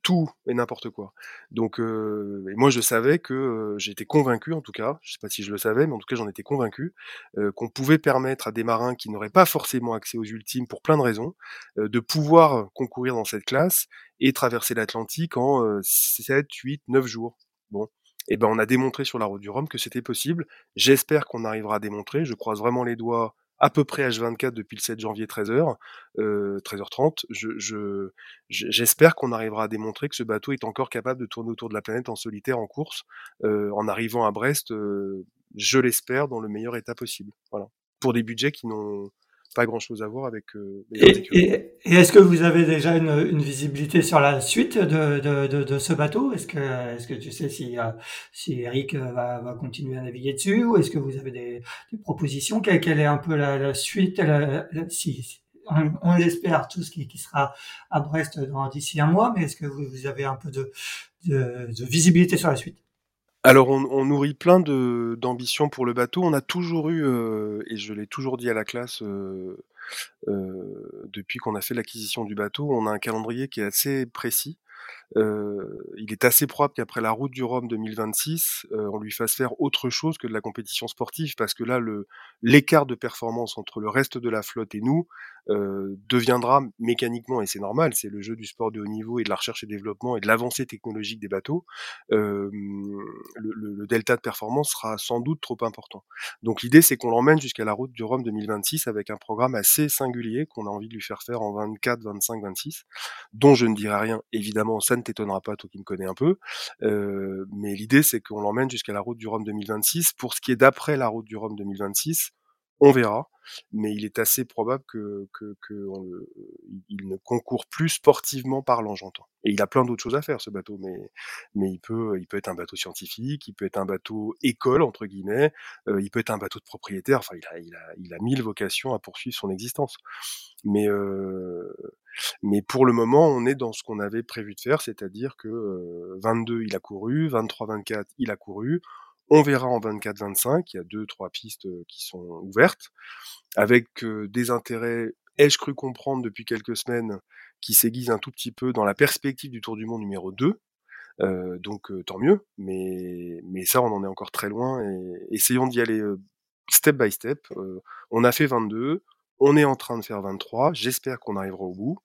tout et n'importe quoi. Donc, et moi je savais que j'étais convaincu en tout cas, je sais pas si je le savais, mais en tout cas j'en étais convaincu qu'on pouvait permettre à des marins qui n'auraient pas forcément accès aux ultimes pour plein de raisons, de pouvoir concourir dans cette classe et traverser l'Atlantique en 7, 8, 9 jours. Bon, et ben on a démontré sur la route du Rhum que c'était possible. J'espère qu'on arrivera à démontrer. Je croise vraiment les doigts à peu près H24 depuis le 7 janvier 13h, euh, 13h30. Je, j'espère qu'on arrivera à démontrer que ce bateau est encore capable de tourner autour de la planète en solitaire en course, euh, en arrivant à Brest, euh, je l'espère, dans le meilleur état possible. Voilà. Pour des budgets qui n'ont pas grand chose à voir avec. Euh, et, et, est-ce que vous avez déjà une, une, visibilité sur la suite de, de, de, de ce bateau? Est-ce que, est-ce que tu sais si, euh, si Eric euh, va, va continuer à naviguer dessus ou est-ce que vous avez des, des propositions? Quelle, quelle, est un peu la, la suite? La, si, on, on l'espère tous qui, qui sera à Brest d'ici un mois, mais est-ce que vous, vous, avez un peu de, de, de visibilité sur la suite? Alors on, on, nourrit plein de d'ambitions pour le bateau. On a toujours eu, euh, et je l'ai toujours dit à la classe euh, euh, depuis qu'on a fait l'acquisition du bateau, on a un calendrier qui est assez précis. Euh, il est assez probable qu'après la route du Rhum 2026, euh, on lui fasse faire autre chose que de la compétition sportive, parce que là, l'écart de performance entre le reste de la flotte et nous euh, deviendra mécaniquement, et c'est normal, c'est le jeu du sport de haut niveau et de la recherche et développement et de l'avancée technologique des bateaux, le, le, le, delta de performance sera sans doute trop important. Donc l'idée, c'est qu'on l'emmène jusqu'à la route du Rhum 2026 avec un programme assez singulier qu'on a envie de lui faire faire en 24, 25, 26, dont je ne dirai rien, évidemment, ça t'étonnera pas, toi qui me connais un peu. Euh, mais l'idée, c'est qu'on l'emmène jusqu'à la route du Rhum 2026. Pour ce qui est d'après la route du Rhum 2026, on verra, mais il est assez probable que, que, que on il ne concourt plus sportivement parlant, j'entends. Et il a plein d'autres choses à faire, ce bateau, mais, mais il peut, il peut être un bateau scientifique, il peut être un bateau école entre guillemets, euh, il peut être un bateau de propriétaire. Enfin, il a, il a, il a mille vocations à poursuivre son existence. Mais, euh, mais pour le moment, on est dans ce qu'on avait prévu de faire, c'est-à-dire que euh, 22, il a couru, 23-24, il a couru. On verra en 24-25, il y a deux, trois pistes euh, qui sont ouvertes, avec euh, des intérêts, ai-je cru comprendre depuis quelques semaines, qui s'aiguisent un tout petit peu dans la perspective du Tour du Monde numéro 2. Euh, donc tant mieux, mais, ça on en est encore très loin et essayons d'y aller step by step. on a fait 22, on est en train de faire 23. J'espère qu'on arrivera au bout.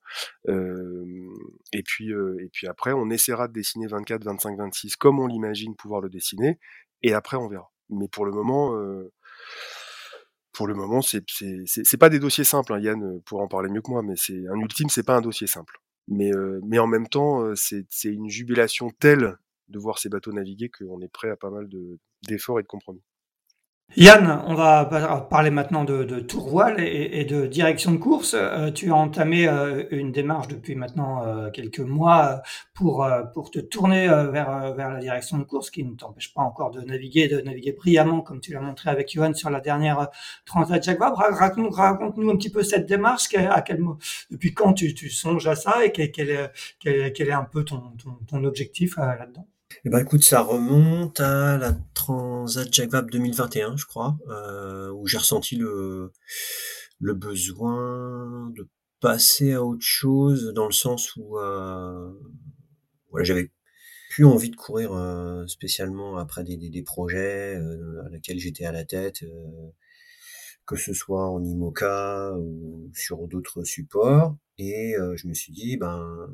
Et puis, et puis après, on essaiera de dessiner 24, 25, 26 comme on l'imagine pouvoir le dessiner. Et après, on verra. Mais pour le moment, euh, pour le moment, c'est pas des dossiers simples. Hein, Yann pour en parler mieux que moi, mais c'est un ultime, c'est pas un dossier simple. Mais mais en même temps, c'est une jubilation telle de voir ces bateaux naviguer qu'on est prêt à pas mal d'efforts et de compromis. Yann, on va parler maintenant de, de tourvoile et, de direction de course. Euh, tu as entamé euh, une démarche depuis maintenant euh, quelques mois pour, pour te tourner vers, vers la direction de course, qui ne t'empêche pas encore de naviguer, de naviguer brillamment, comme tu l'as montré avec Johan sur la dernière Transat Jacques. Raconte-nous raconte un petit peu cette démarche, à quel, depuis quand tu, tu songes à ça et quel, quel, est, quel, est un peu ton, ton, ton objectif là-dedans? Eh ben écoute, ça remonte à la Transat Jacques Vabre 2021, je crois, euh, où j'ai ressenti le, le besoin de passer à autre chose, dans le sens où euh, voilà, j'avais plus envie de courir euh, spécialement après des, des, des projets à lesquels j'étais à la tête, que ce soit en IMOCA ou sur d'autres supports. Et euh, je me suis dit, ben,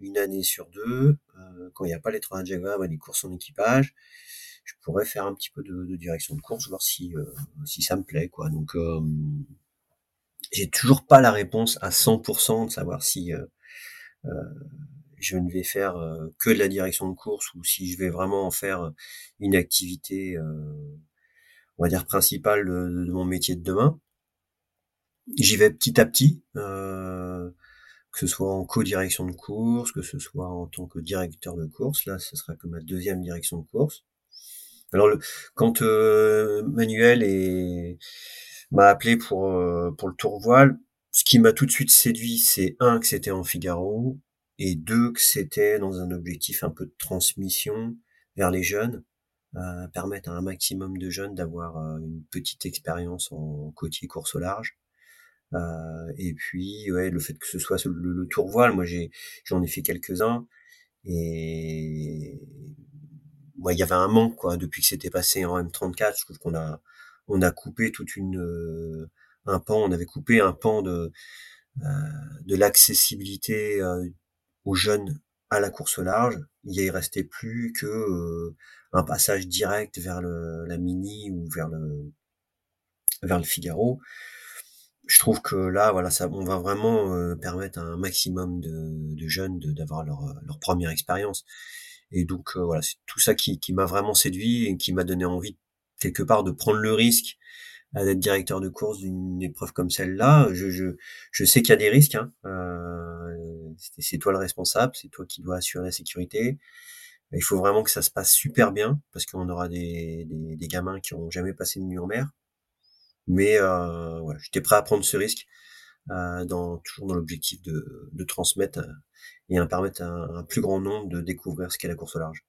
une année sur deux, euh, quand il n'y a pas les trains Java, ben, les courses en équipage, je pourrais faire un petit peu de, de direction de course, voir si, euh, si ça me plaît. quoi. Donc, j'ai toujours pas la réponse à 100% de savoir si je ne vais faire que de la direction de course ou si je vais vraiment en faire une activité, on va dire, principale de, de mon métier de demain. J'y vais petit à petit. Euh, que ce soit en co-direction de course, que ce soit en tant que directeur de course. Là, ce sera comme ma deuxième direction de course. Alors, le, quand euh, Manuel m'a appelé pour euh, pour le tour voile, ce qui m'a tout de suite séduit, c'est un que c'était en Figaro et deux que c'était dans un objectif un peu de transmission vers les jeunes, euh, permettre à un maximum de jeunes d'avoir euh, une petite expérience en côtier course au large. Euh, et puis, ouais, le fait que ce soit le, tour voile, moi j'ai, j'en ai fait quelques-uns, et moi il y avait un manque quoi depuis que c'était passé en M34. Je trouve qu'on a, on a coupé toute une, euh, un pan, on avait coupé un pan de, euh, de l'accessibilité aux jeunes à la course au large. Il y restait plus que un passage direct vers le, la Mini ou vers le vers le Figaro je trouve que là, voilà, ça, on va vraiment euh, permettre à un maximum de, de jeunes d'avoir leur, leur première expérience. Et donc euh, voilà, c'est tout ça qui, qui m'a vraiment séduit et qui m'a donné envie quelque part de prendre le risque euh, d'être directeur de course d'une épreuve comme celle-là. Je, je, je sais qu'il y a des risques. Hein. Euh, c'est toi le responsable, c'est toi qui dois assurer la sécurité. Il faut vraiment que ça se passe super bien parce qu'on aura des, des, gamins qui ont jamais passé de nuit en mer mais euh, j'étais prêt à prendre ce risque, euh, dans, toujours dans l'objectif de, de transmettre euh, et à permettre à un, plus grand nombre de découvrir ce qu'est la course au large.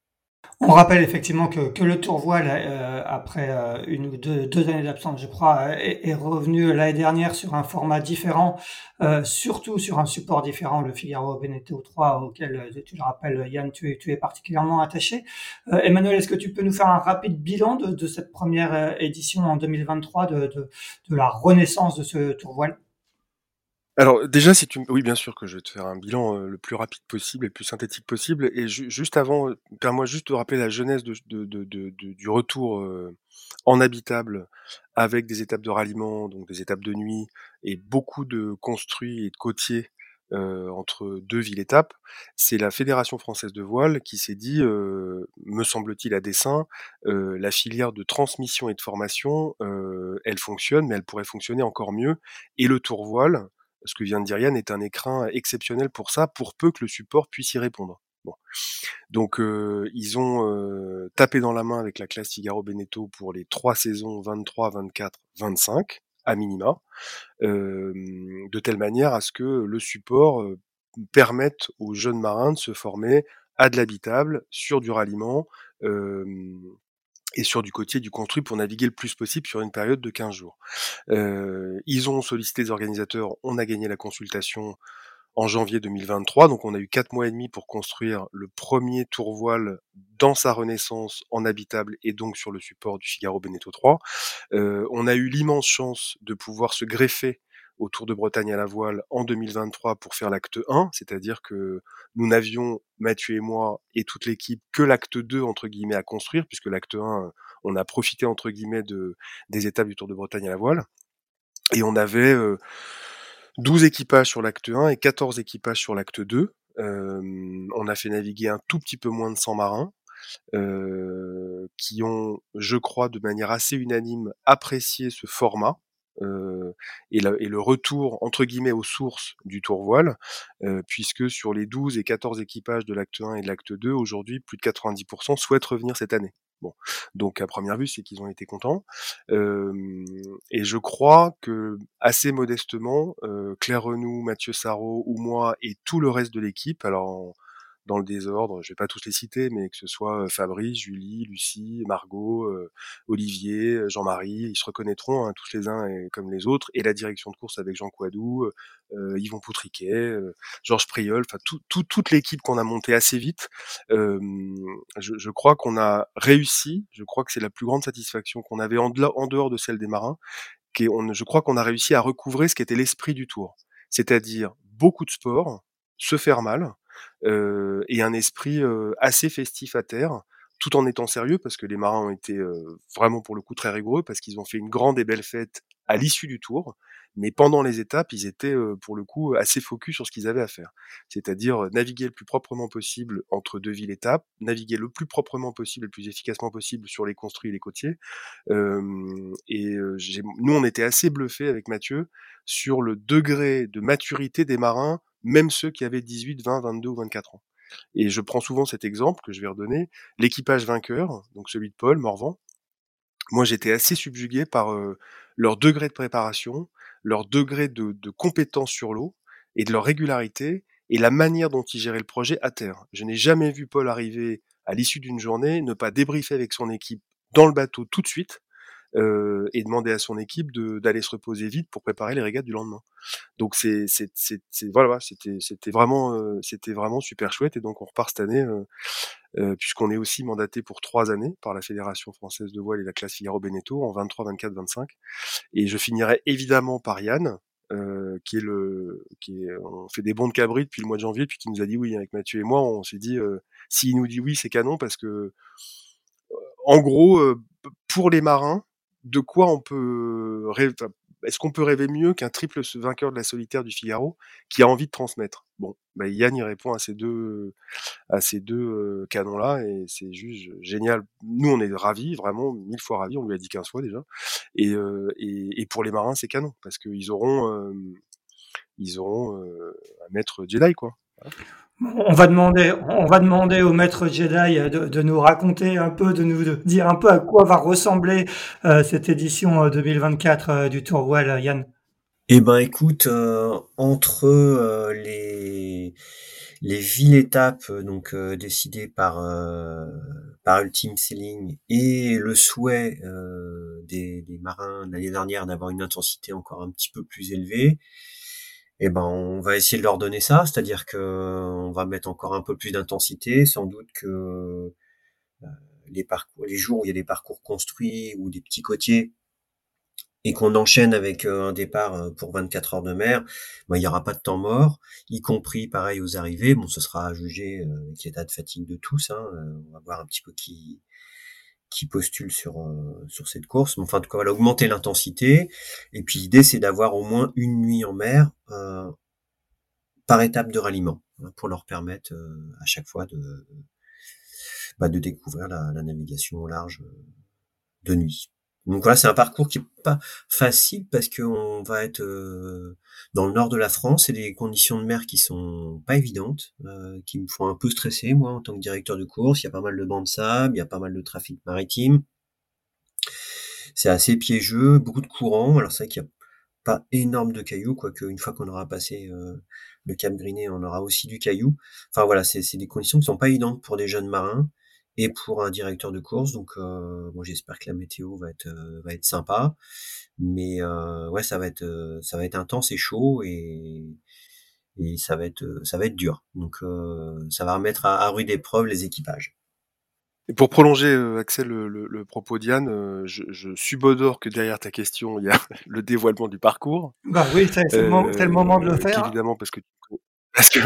On rappelle effectivement que, que le Tour Voile, euh, après euh, une ou deux, années d'absence, je crois, est, est revenu l'année dernière sur un format différent, euh, surtout sur un support différent, le Figaro Veneto 3, auquel, tu le rappelles, Yann, tu es, particulièrement attaché. Emmanuel, est-ce que tu peux nous faire un rapide bilan de, cette première édition en 2023 de, de, de la renaissance de ce Tour Voile alors déjà, si tu oui, bien sûr que je vais te faire un bilan, le plus rapide possible et le plus synthétique possible et juste avant, permets-moi juste de rappeler la genèse de de de du retour, en habitable avec des étapes de ralliement, donc des étapes de nuit et beaucoup de construits et de côtiers, entre deux villes-étapes. C'est la Fédération française de voile qui s'est dit, me semble-t-il à dessein, la filière de transmission et de formation, elle fonctionne, mais elle pourrait fonctionner encore mieux et le tour voile ce que vient de dire Yann est un écrin exceptionnel pour ça, pour peu que le support puisse y répondre. Bon. Donc euh, ils ont euh, tapé dans la main avec la classe Figaro Beneteau pour les trois saisons 23, 24, 25 à minima, euh, de telle manière à ce que le support permette aux jeunes marins de se former à de l'habitable, sur du ralliement, et sur du côtier du construit pour naviguer le plus possible sur une période de 15 jours. Ils ont sollicité les organisateurs, on a gagné la consultation en janvier 2023, donc on a eu quatre mois et demi pour construire le premier tour voile dans sa renaissance en habitable et donc sur le support du Figaro Beneteau 3. Euh, on a eu l'immense chance de pouvoir se greffer au Tour de Bretagne à la voile en 2023 pour faire l'acte 1, c'est-à-dire que nous n'avions, Mathieu et moi, et toute l'équipe, que l'acte 2, entre guillemets, à construire, puisque l'acte 1, on a profité, entre guillemets, de, des étapes du Tour de Bretagne à la voile. Et on avait 12 euh, équipages sur l'acte 1 et 14 équipages sur l'acte 2. Euh, on a fait naviguer un tout petit peu moins de 100 marins. qui ont, je crois, de manière assez unanime apprécié ce format. Euh, et, et, le retour entre guillemets aux sources du tour voile, euh, puisque sur les 12 et 14 équipages de l'acte 1 et de l'acte 2, aujourd'hui plus de 90% souhaitent revenir cette année. Bon, donc à première vue, c'est qu'ils ont été contents. Euh, et je crois que assez modestement, Claire Renou, Mathieu Sarrault ou moi et tout le reste de l'équipe, alors dans le désordre, je vais pas tous les citer, mais que ce soit Fabrice, Julie, Lucie, Margot, Olivier, Jean-Marie, ils se reconnaîtront hein, tous les uns et, comme les autres, et la direction de course avec Jean Coadou, Yvon Poutriquet, Georges Priol, enfin tout, toute l'équipe qu'on a montée assez vite. Je, je, crois qu'on a réussi, je crois que c'est la plus grande satisfaction qu'on avait en, dehors de celle des marins, je crois qu'on a réussi à recouvrer ce qui était l'esprit du tour, c'est-à-dire beaucoup de sport, se faire mal, et un esprit euh, assez festif à terre, tout en étant sérieux, parce que les marins ont été euh, vraiment pour le coup très rigoureux, parce qu'ils ont fait une grande et belle fête à l'issue du tour, mais pendant les étapes, ils étaient pour le coup assez focus sur ce qu'ils avaient à faire, c'est-à-dire naviguer le plus proprement possible entre deux villes étapes, naviguer le plus proprement possible, le plus efficacement possible sur les construits et les côtiers. Euh, et nous, on était assez bluffés avec Mathieu sur le degré de maturité des marins même ceux qui avaient 18, 20, 22 ou 24 ans. Et je prends souvent cet exemple que je vais redonner, l'équipage vainqueur, donc celui de Paul Morvan. Moi, j'étais assez subjugué par euh, leur degré de préparation, leur degré de, de compétence sur l'eau et de leur régularité et la manière dont ils géraient le projet à terre. Je n'ai jamais vu Paul arriver à l'issue d'une journée, ne pas débriefer avec son équipe dans le bateau tout de suite, euh, et demander à son équipe d'aller se reposer vite pour préparer les régates du lendemain. Donc c'est voilà c'était c'était vraiment euh, c'était vraiment super chouette et donc on repart cette année euh, euh, puisqu'on est aussi mandaté pour trois années par la Fédération française de voile et la classe Figaro Beneteau en 23, 24, 25 et je finirai évidemment par Yann euh, qui est le qui est, on fait des bons de cabri depuis le mois de janvier puis qui nous a dit oui avec Mathieu et moi on s'est dit euh, s'il nous dit oui c'est canon parce que en gros pour les marins de quoi on peut rêver Est-ce qu'on peut rêver mieux qu'un triple vainqueur de la solitaire du Figaro qui a envie de transmettre? Bon, bah Yann y répond à ces deux à ces deux canons-là et c'est juste génial. Nous, on est ravis, vraiment mille fois ravis. On lui a dit 15 fois déjà. Et, et, et, pour les marins, c'est canon parce qu'ils auront euh, ils auront un maître Jedi quoi. On va demander, au maître Jedi de, nous raconter un peu, de nous dire un peu à quoi va ressembler euh, cette édition 2024 euh, euh, du Tour Well, Yann. Eh ben, écoute, entre les les villes étapes donc décidées par par Ultimate Sailing et le souhait des marins l'année dernière d'avoir une intensité encore un petit peu plus élevée, eh ben on va essayer de leur donner ça, c'est-à-dire que on va mettre encore un peu plus d'intensité, sans doute que euh, les parcours, les jours où il y a des parcours construits ou des petits côtiers et qu'on enchaîne avec euh, un départ euh, pour 24 heures de mer, ben, il n'y aura pas de temps mort, y compris pareil aux arrivées. Bon, ce sera à juger avec l'état de fatigue de tous. Hein, on va voir un petit peu qui qui postule sur euh, sur cette course. Mais enfin, en tout cas, voilà, augmenter l'intensité. Et puis l'idée, c'est d'avoir au moins une nuit en mer euh, par étape de ralliement hein, pour leur permettre euh, à chaque fois de bah, de découvrir la, la, navigation au large de nuit. Donc voilà, c'est un parcours qui est pas facile parce qu'on va être euh, dans le nord de la France et des conditions de mer qui sont pas évidentes, euh, qui me font un peu stresser moi en tant que directeur de course. Il y a pas mal de bancs de sable, il y a pas mal de trafic maritime. C'est assez piégeux, beaucoup de courants. Alors c'est vrai qu'il n'y a pas énorme de cailloux, quoique une fois qu'on aura passé euh, le Cap Griné, on aura aussi du caillou. Enfin voilà, c'est des conditions qui sont pas évidentes pour des jeunes marins et pour un directeur de course. Donc, euh, bon, j'espère que la météo va être euh, va être sympa, mais euh, ouais, ça va être euh, ça va être intense et chaud et et ça va être ça va être dur. Donc, ça va remettre à, à rude épreuve les équipages. Et pour prolonger, Axel, le, le, propos d'Yann, je, je subodore que derrière ta question, il y a le dévoilement du parcours. Bah oui, c'est le, le, moment de le faire. Évidemment, parce que parce que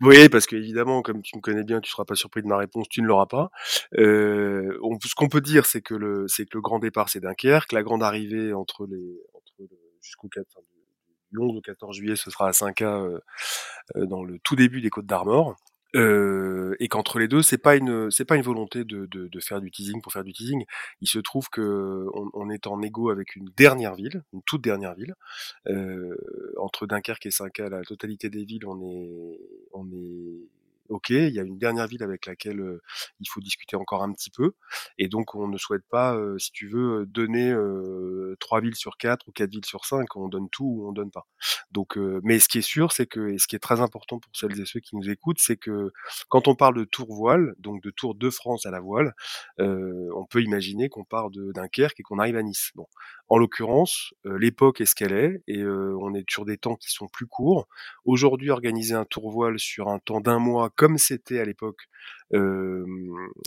oui, parce qu'évidemment, comme tu me connais bien, tu seras pas surpris de ma réponse, tu ne l'auras pas. Euh, on, ce qu'on peut dire, c'est que le, c'est que le grand départ, c'est Dunkerque. La grande arrivée entre les, entre jusqu'au 4, enfin, du 11 au 14 juillet, ce sera à 5K euh, euh, dans le tout début des Côtes d'Armor. Euh, et qu'entre les deux, c'est pas une c'est pas une volonté de, de, de, faire du teasing pour faire du teasing. Il se trouve que on, on est en égo avec une dernière ville, une toute dernière ville. Euh, entre Dunkerque et Saint-Cas, la totalité des villes, on est on est ok, il y a une dernière ville avec laquelle il faut discuter encore un petit peu, et donc on ne souhaite pas, si tu veux, donner trois villes sur quatre ou quatre villes sur cinq, on donne tout ou on donne pas. Donc, mais ce qui est sûr, c'est que, et ce qui est très important pour celles et ceux qui nous écoutent, c'est que quand on parle de tour voile, donc de tour de France à la voile, on peut imaginer qu'on part de Dunkerque et qu'on arrive à Nice. Bon, en l'occurrence, l'époque est ce qu'elle est, et on est sur des temps qui sont plus courts. Aujourd'hui, organiser un tour voile sur un temps d'un mois comme c'était à l'époque,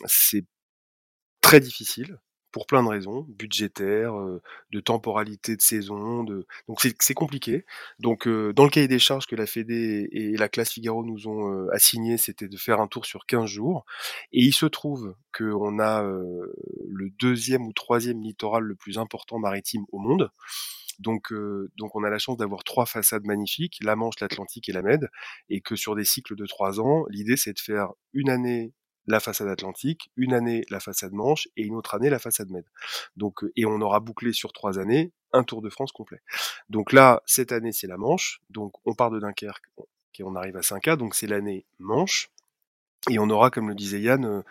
c'est très difficile pour plein de raisons, budgétaires, de temporalité de saison, donc c'est compliqué. Donc dans le cahier des charges que la Fédé et la classe Figaro nous ont assigné, c'était de faire un tour sur 15 jours. Et il se trouve qu'on a le deuxième ou troisième littoral le plus important maritime au monde. Donc, donc on a la chance d'avoir trois façades magnifiques, la Manche, l'Atlantique et la Med, et que sur des cycles de trois ans, l'idée c'est de faire une année la façade atlantique, une année la façade manche et une autre année la façade med. Donc, et on aura bouclé sur trois années un Tour de France complet. Donc là, cette année, c'est la Manche. Donc on part de Dunkerque et on arrive à 5K, donc c'est l'année Manche. Et on aura, comme le disait Yann,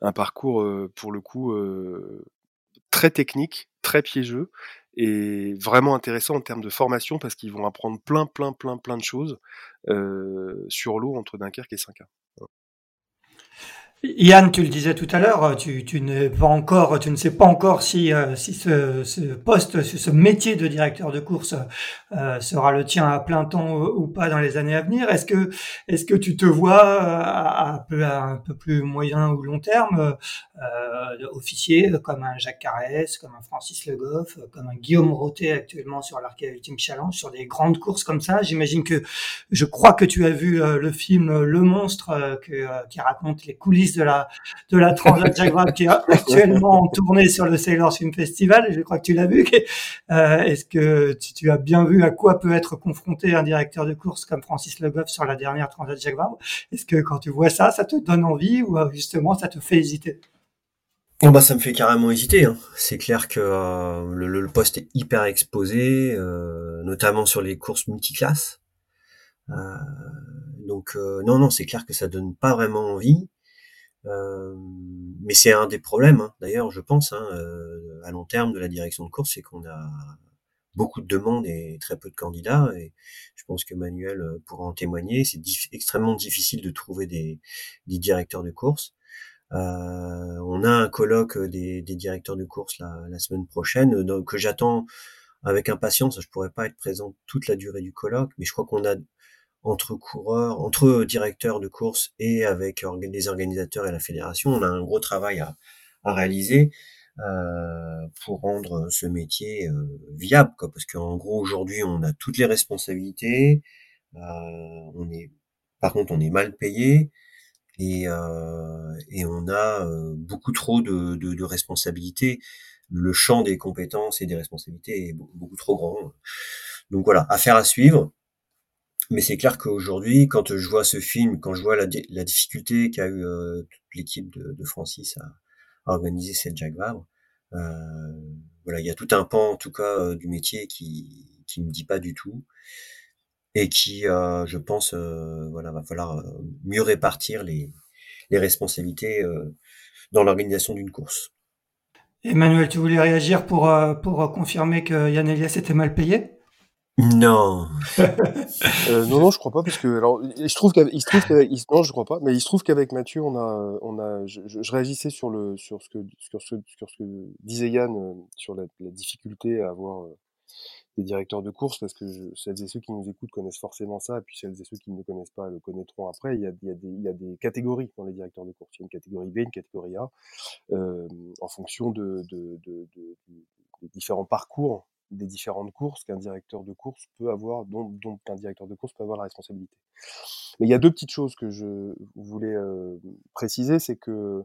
un parcours pour le coup très technique, très piégeux, et vraiment intéressant en termes de formation parce qu'ils vont apprendre plein, plein, plein, plein de choses sur l'eau entre Dunkerque et 5 Yann, tu le disais tout à l'heure, tu, tu n'es pas encore, tu ne sais pas encore si, euh, si ce, ce, poste, ce métier de directeur de course euh, sera le tien à plein temps ou pas dans les années à venir. Est-ce que, est-ce que tu te vois euh, à, peu, à un peu plus moyen ou long terme euh, officier comme un Jacques Carès, comme un Francis Le Goff, comme un Guillaume Rotet actuellement sur l'Arcade Ultimate Challenge, sur des grandes courses comme ça? J'imagine que, je crois que tu as vu le film Le Monstre que, qui raconte les coulisses de la, de la Transat Jacques qui est actuellement en tournée sur le Sailors Film Festival. Je crois que tu l'as vu. Euh, est-ce que tu, as bien vu à quoi peut être confronté un directeur de course comme Francis Legoff sur la dernière Transat Jacques Est-ce que quand tu vois ça, ça te donne envie ou euh, justement ça te fait hésiter? Bon bah ça me fait carrément hésiter. Hein. C'est clair que euh, le, poste est hyper exposé, notamment sur les courses multiclasses. donc non non c'est clair que ça donne pas vraiment envie. Euh, mais c'est un des problèmes, hein, d'ailleurs, je pense, hein, euh, à long terme de la direction de course, c'est qu'on a beaucoup de demandes et très peu de candidats. Et je pense que Manuel euh, pourra en témoigner. C'est extrêmement difficile de trouver des, des directeurs de course. Euh, on a un colloque des, des directeurs de course la, la semaine prochaine donc, que j'attends avec impatience. Je pourrais pas être présent toute la durée du colloque, mais je crois qu'on a entre coureurs, entre directeurs de course et avec les organisateurs et la fédération, on a un gros travail à, à réaliser euh, pour rendre ce métier euh, viable, quoi, parce qu'en gros aujourd'hui on a toutes les responsabilités, euh, on est, par contre on est mal payé et, euh, et on a euh, beaucoup trop de, de, de responsabilités. Le champ des compétences et des responsabilités est beaucoup trop grand. Donc voilà, affaire à suivre. Mais c'est clair qu'aujourd'hui, quand je vois ce film, quand je vois la, la difficulté qu'a eu euh, toute l'équipe de, de, Francis à, organiser cette Jacques Vabre, euh, voilà, il y a tout un pan, en tout cas, euh, du métier qui qui me dit pas du tout et qui, euh, je pense, euh, voilà, va falloir mieux répartir les les responsabilités dans l'organisation d'une course. Emmanuel, tu voulais réagir pour pour confirmer que Yann Elias était mal payé? Non. euh, non, non, je crois pas parce que alors il se trouve qu'avec, il se trouve qu'avec, non, je crois pas, mais il se trouve qu'avec Mathieu, on a, on a, je, réagissais sur le, sur ce que, sur ce, sur ce que disait Yann euh, sur la, difficulté à avoir euh, des directeurs de course parce que je, celles et ceux qui nous écoutent connaissent forcément ça, et puis celles et ceux qui ne connaissent pas le connaîtront après. Il y a, il y a des, il y a des catégories dans les directeurs de course. Il y a une catégorie B, une catégorie A, euh, en fonction de, de, de, de, de différents parcours des différentes courses qu'un directeur de course peut avoir, dont, dont, un directeur de course peut avoir la responsabilité. Mais il y a deux petites choses que je voulais euh, préciser, c'est que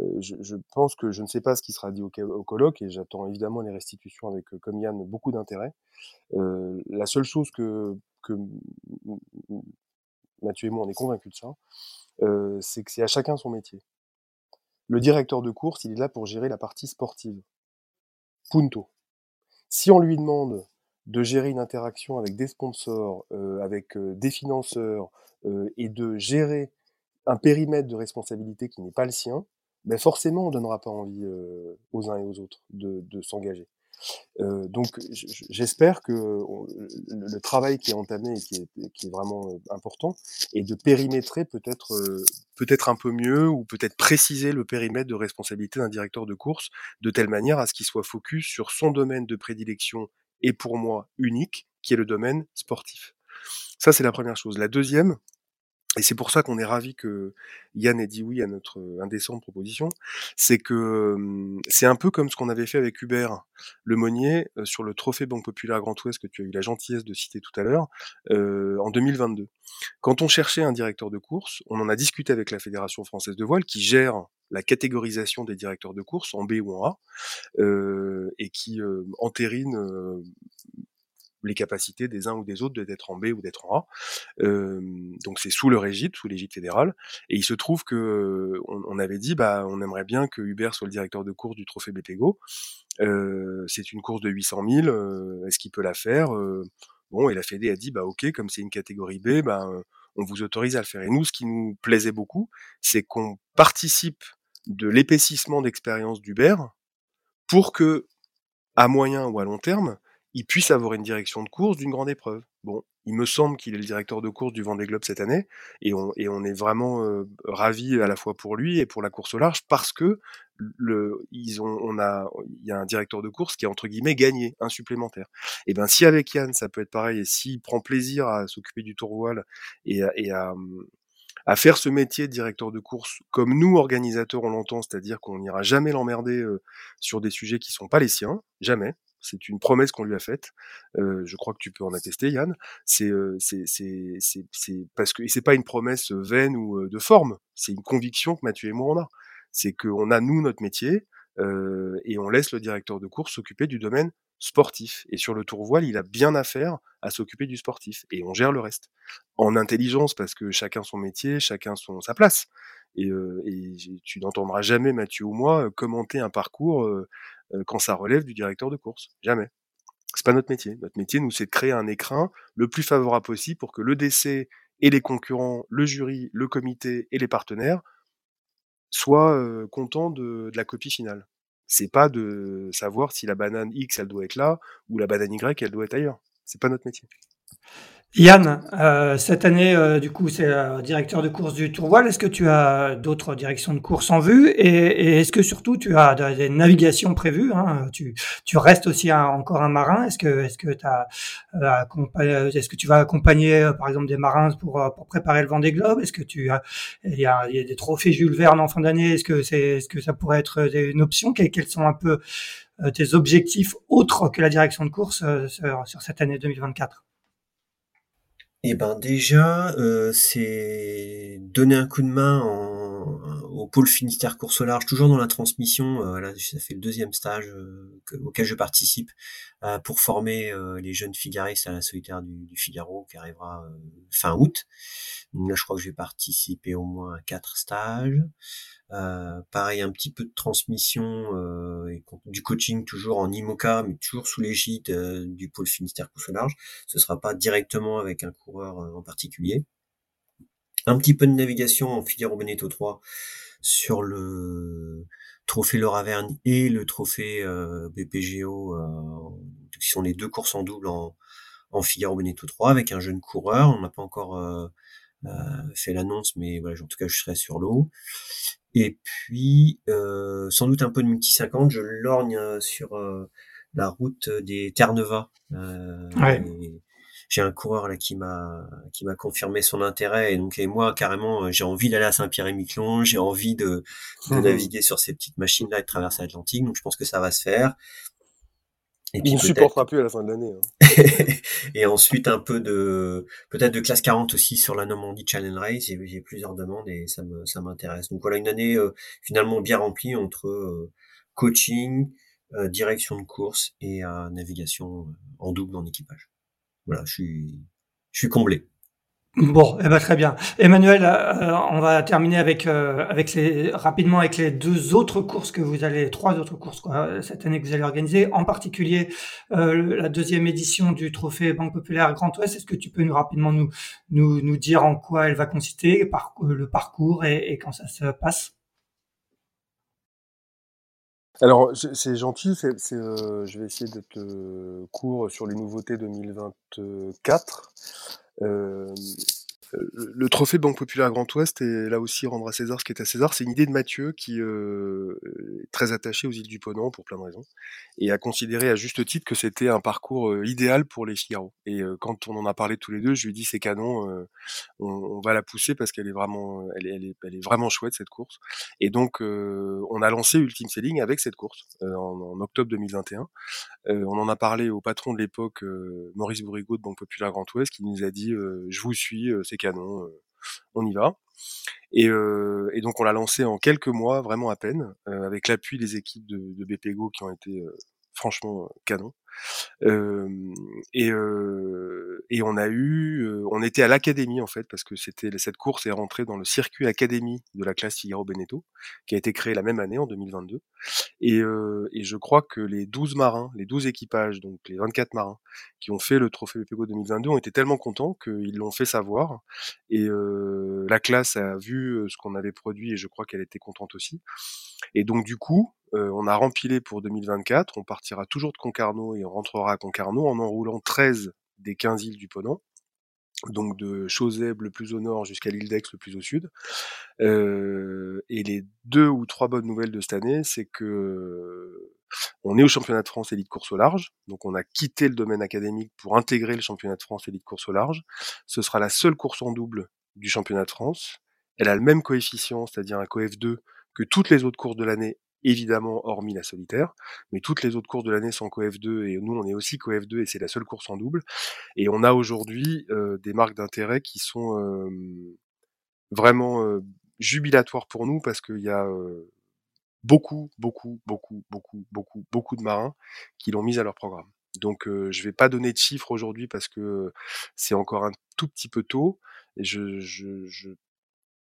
euh, je, je, pense que je ne sais pas ce qui sera dit au, au colloque et j'attends évidemment les restitutions avec, comme Yann, beaucoup d'intérêt. La seule chose que, que Mathieu et moi on est convaincus de ça, c'est que c'est à chacun son métier. Le directeur de course, il est là pour gérer la partie sportive. Punto. Si on lui demande de gérer une interaction avec des sponsors, avec des financeurs, et de gérer un périmètre de responsabilité qui n'est pas le sien, ben forcément on donnera pas envie aux uns et aux autres de s'engager. Donc j'espère que le, travail qui est entamé et qui est, qui est vraiment important est de périmétrer peut-être peut-être un peu mieux ou peut-être préciser le périmètre de responsabilité d'un directeur de course de telle manière à ce qu'il soit focus sur son domaine de prédilection et pour moi unique, qui est le domaine sportif. Ça c'est la première chose. La deuxième, et c'est pour ça qu'on est ravi que Yann ait dit oui à notre indécente proposition, c'est que c'est un peu comme ce qu'on avait fait avec Hubert Lemonnier sur le trophée Banque Populaire Grand Ouest que tu as eu la gentillesse de citer tout à l'heure euh, en 2022. Quand on cherchait un directeur de course, on en a discuté avec la Fédération française de voile qui gère la catégorisation des directeurs de course en B ou en A euh, et qui euh, entérine les capacités des uns ou des autres d'être en B ou d'être en A. donc c'est sous leur égide, sous l'égide fédérale. Et il se trouve que on, avait dit, bah, on aimerait bien que Hubert soit le directeur de course du Trophée BPGO. Euh, c'est une course de 800 000. Est-ce qu'il peut la faire Bon, et la Fédé a dit, bah ok, comme c'est une catégorie B, bah, on vous autorise à le faire. Et nous, ce qui nous plaisait beaucoup, c'est qu'on participe de l'épaississement d'expérience d'Hubert pour que, à moyen ou à long terme, il puisse avoir une direction de course d'une grande épreuve. Bon, il me semble qu'il est le directeur de course du Vendée Globe cette année, et on, est vraiment euh, ravis à la fois pour lui et pour la course au large parce que le, ils ont, on a, il y a un directeur de course qui a entre guillemets gagné un supplémentaire. Et ben si avec Yann ça peut être pareil, et s'il prend plaisir à s'occuper du tour voile et, à, faire ce métier de directeur de course comme nous organisateurs on l'entend, c'est-à-dire qu'on n'ira jamais l'emmerder sur des sujets qui sont pas les siens, jamais. C'est une promesse qu'on lui a faite. Euh, je crois que tu peux en attester, Yann. C'est euh, c'est parce que c'est pas une promesse vaine ou euh, de forme. C'est une conviction que Mathieu et moi on a. C'est qu'on a nous notre métier euh, et on laisse le directeur de course s'occuper du domaine sportif. Et sur le tour voile, il a bien à faire à s'occuper du sportif. Et on gère le reste. En intelligence, parce que chacun son métier, chacun son, sa place. Et, euh, et tu n'entendras jamais Mathieu ou moi commenter un parcours euh, quand ça relève du directeur de course. Jamais. C'est pas notre métier. Notre métier, nous, c'est de créer un écrin le plus favorable possible pour que le DC et les concurrents, le jury, le comité et les partenaires soient euh, contents de, de la copie finale. C'est pas de savoir si la banane X, elle doit être là, ou la banane Y, elle doit être ailleurs. C'est pas notre métier. Yann, euh, cette année, euh, du coup, c'est euh, directeur de course du Tour Voile. Est-ce que tu as d'autres directions de course en vue? Et, et est-ce que surtout tu as des navigations prévues hein? Tu, tu restes aussi encore un marin. Est-ce que est-ce que as, euh, est-ce que tu vas accompagner euh, par exemple des marins pour, pour préparer le Vendée Globe? Est-ce que tu as il y a, il y a des trophées Jules Verne en fin d'année? Est-ce que c'est est-ce que ça pourrait être une option? Quels sont un peu tes objectifs autres que la direction de course sur, sur cette année 2024 eh ben déjà, euh, c'est donner un coup de main au pôle Finistère course large, toujours dans la transmission. Euh, là, ça fait le deuxième stage euh, auquel je participe pour former les jeunes figaristes à la solitaire du, du Figaro qui arrivera fin août. Là, je crois que je vais participer au moins à quatre stages. Euh, pareil, un petit peu de transmission euh, et du coaching toujours en IMOCA, mais toujours sous l'égide euh, du pôle Finistère course large. Ce sera pas directement avec un coureur en particulier. Un petit peu de navigation en Figaro Beneteau 3 sur le trophée Laura Verne et le trophée BPGO, qui sont les deux courses en double en, Figaro Beneteau 3 avec un jeune coureur. On n'a pas encore fait l'annonce, mais voilà, en tout cas, je serai sur l'eau. Et puis, euh, sans doute un peu de multi 50, je lorgne euh, sur euh, la route des Terre-Neuva. Euh, J'ai un coureur là qui m'a qui m'a confirmé son intérêt et donc et moi carrément j'ai envie d'aller à Saint-Pierre-et-Miquelon, j'ai envie de, de mmh naviguer sur ces petites machines là et de traverser l'Atlantique. Donc je pense que ça va se faire. Et puis, il ne supportera plus à la fin de l'année. Hein. et ensuite un peu de peut-être de classe 40 aussi sur la Normandie Challenge Race. J'ai plusieurs demandes et ça me ça m'intéresse. Donc voilà une année euh, finalement bien remplie entre euh, coaching, euh, direction de course et navigation en double en équipage. Voilà, je suis je suis comblé. Bon, eh ben très bien. Emmanuel, euh, on va terminer avec euh, avec les rapidement avec les deux autres courses que vous allez, trois autres courses quoi, cette année que vous allez organiser, en particulier euh, la deuxième édition du Trophée Banque Populaire Grand Ouest. Est-ce que tu peux nous rapidement nous nous nous dire en quoi elle va consister, par, le parcours et, et quand ça se passe? Alors, c'est gentil, c'est, je vais essayer d'être court sur les nouveautés 2024. Euh, le trophée Banque Populaire Grand Ouest, et là aussi rendre à César ce qui est à César, c'est une idée de Mathieu qui euh, est très attaché aux îles du Ponant pour plein de raisons, et a considéré à juste titre que c'était un parcours euh, idéal pour les Figaro. Et euh, quand on en a parlé tous les deux, je lui ai dit c'est canon, on, va la pousser parce qu'elle est vraiment, elle, vraiment chouette cette course. Et donc on a lancé Ultime Selling avec cette course en, en, octobre 2021. on en a parlé au patron de l'époque, Maurice Bourrigaud de Banque Populaire Grand Ouest, qui nous a dit je vous suis, c'est canon, on y va. Et, euh, et, donc on l'a lancé en quelques mois, vraiment à peine, euh, avec l'appui des équipes de, de BPGO qui ont été euh, franchement canon. Euh, et, euh, et on a eu, on était à l'académie en fait parce que c'était cette course est rentrée dans le circuit académie de la classe Figaro Beneteau, qui a été créé la même année en 2022. Et, et je crois que les 12 marins, les 12 équipages, donc les 24 marins qui ont fait le trophée BPGO 2022 ont été tellement contents qu'ils l'ont fait savoir. Et la classe a vu ce qu'on avait produit et je crois qu'elle était contente aussi. Et donc du coup, euh, on a rempilé pour 2024. On partira toujours de Concarneau et on rentrera à Concarneau en enroulant 13 des 15 îles du Ponant. Donc de Chausseb le plus au nord jusqu'à l'île d'Aix le plus au sud. Euh, et les deux ou trois bonnes nouvelles de cette année, c'est que on est au championnat de France élite course au large, donc on a quitté le domaine académique pour intégrer le championnat de France élite course au large. Ce sera la seule course en double du championnat de France. Elle a le même coefficient, c'est-à-dire un coef 2 que toutes les autres courses de l'année évidemment hormis la solitaire, mais toutes les autres courses de l'année sont coF2 et nous on est aussi coF2 et c'est la seule course en double. Et on a aujourd'hui euh, des marques d'intérêt qui sont euh, vraiment euh, jubilatoires pour nous parce qu'il y a beaucoup, beaucoup, beaucoup, beaucoup, beaucoup, beaucoup de marins qui l'ont mise à leur programme. Donc je vais pas donner de chiffres aujourd'hui parce que c'est encore un tout petit peu tôt. Et je je, je,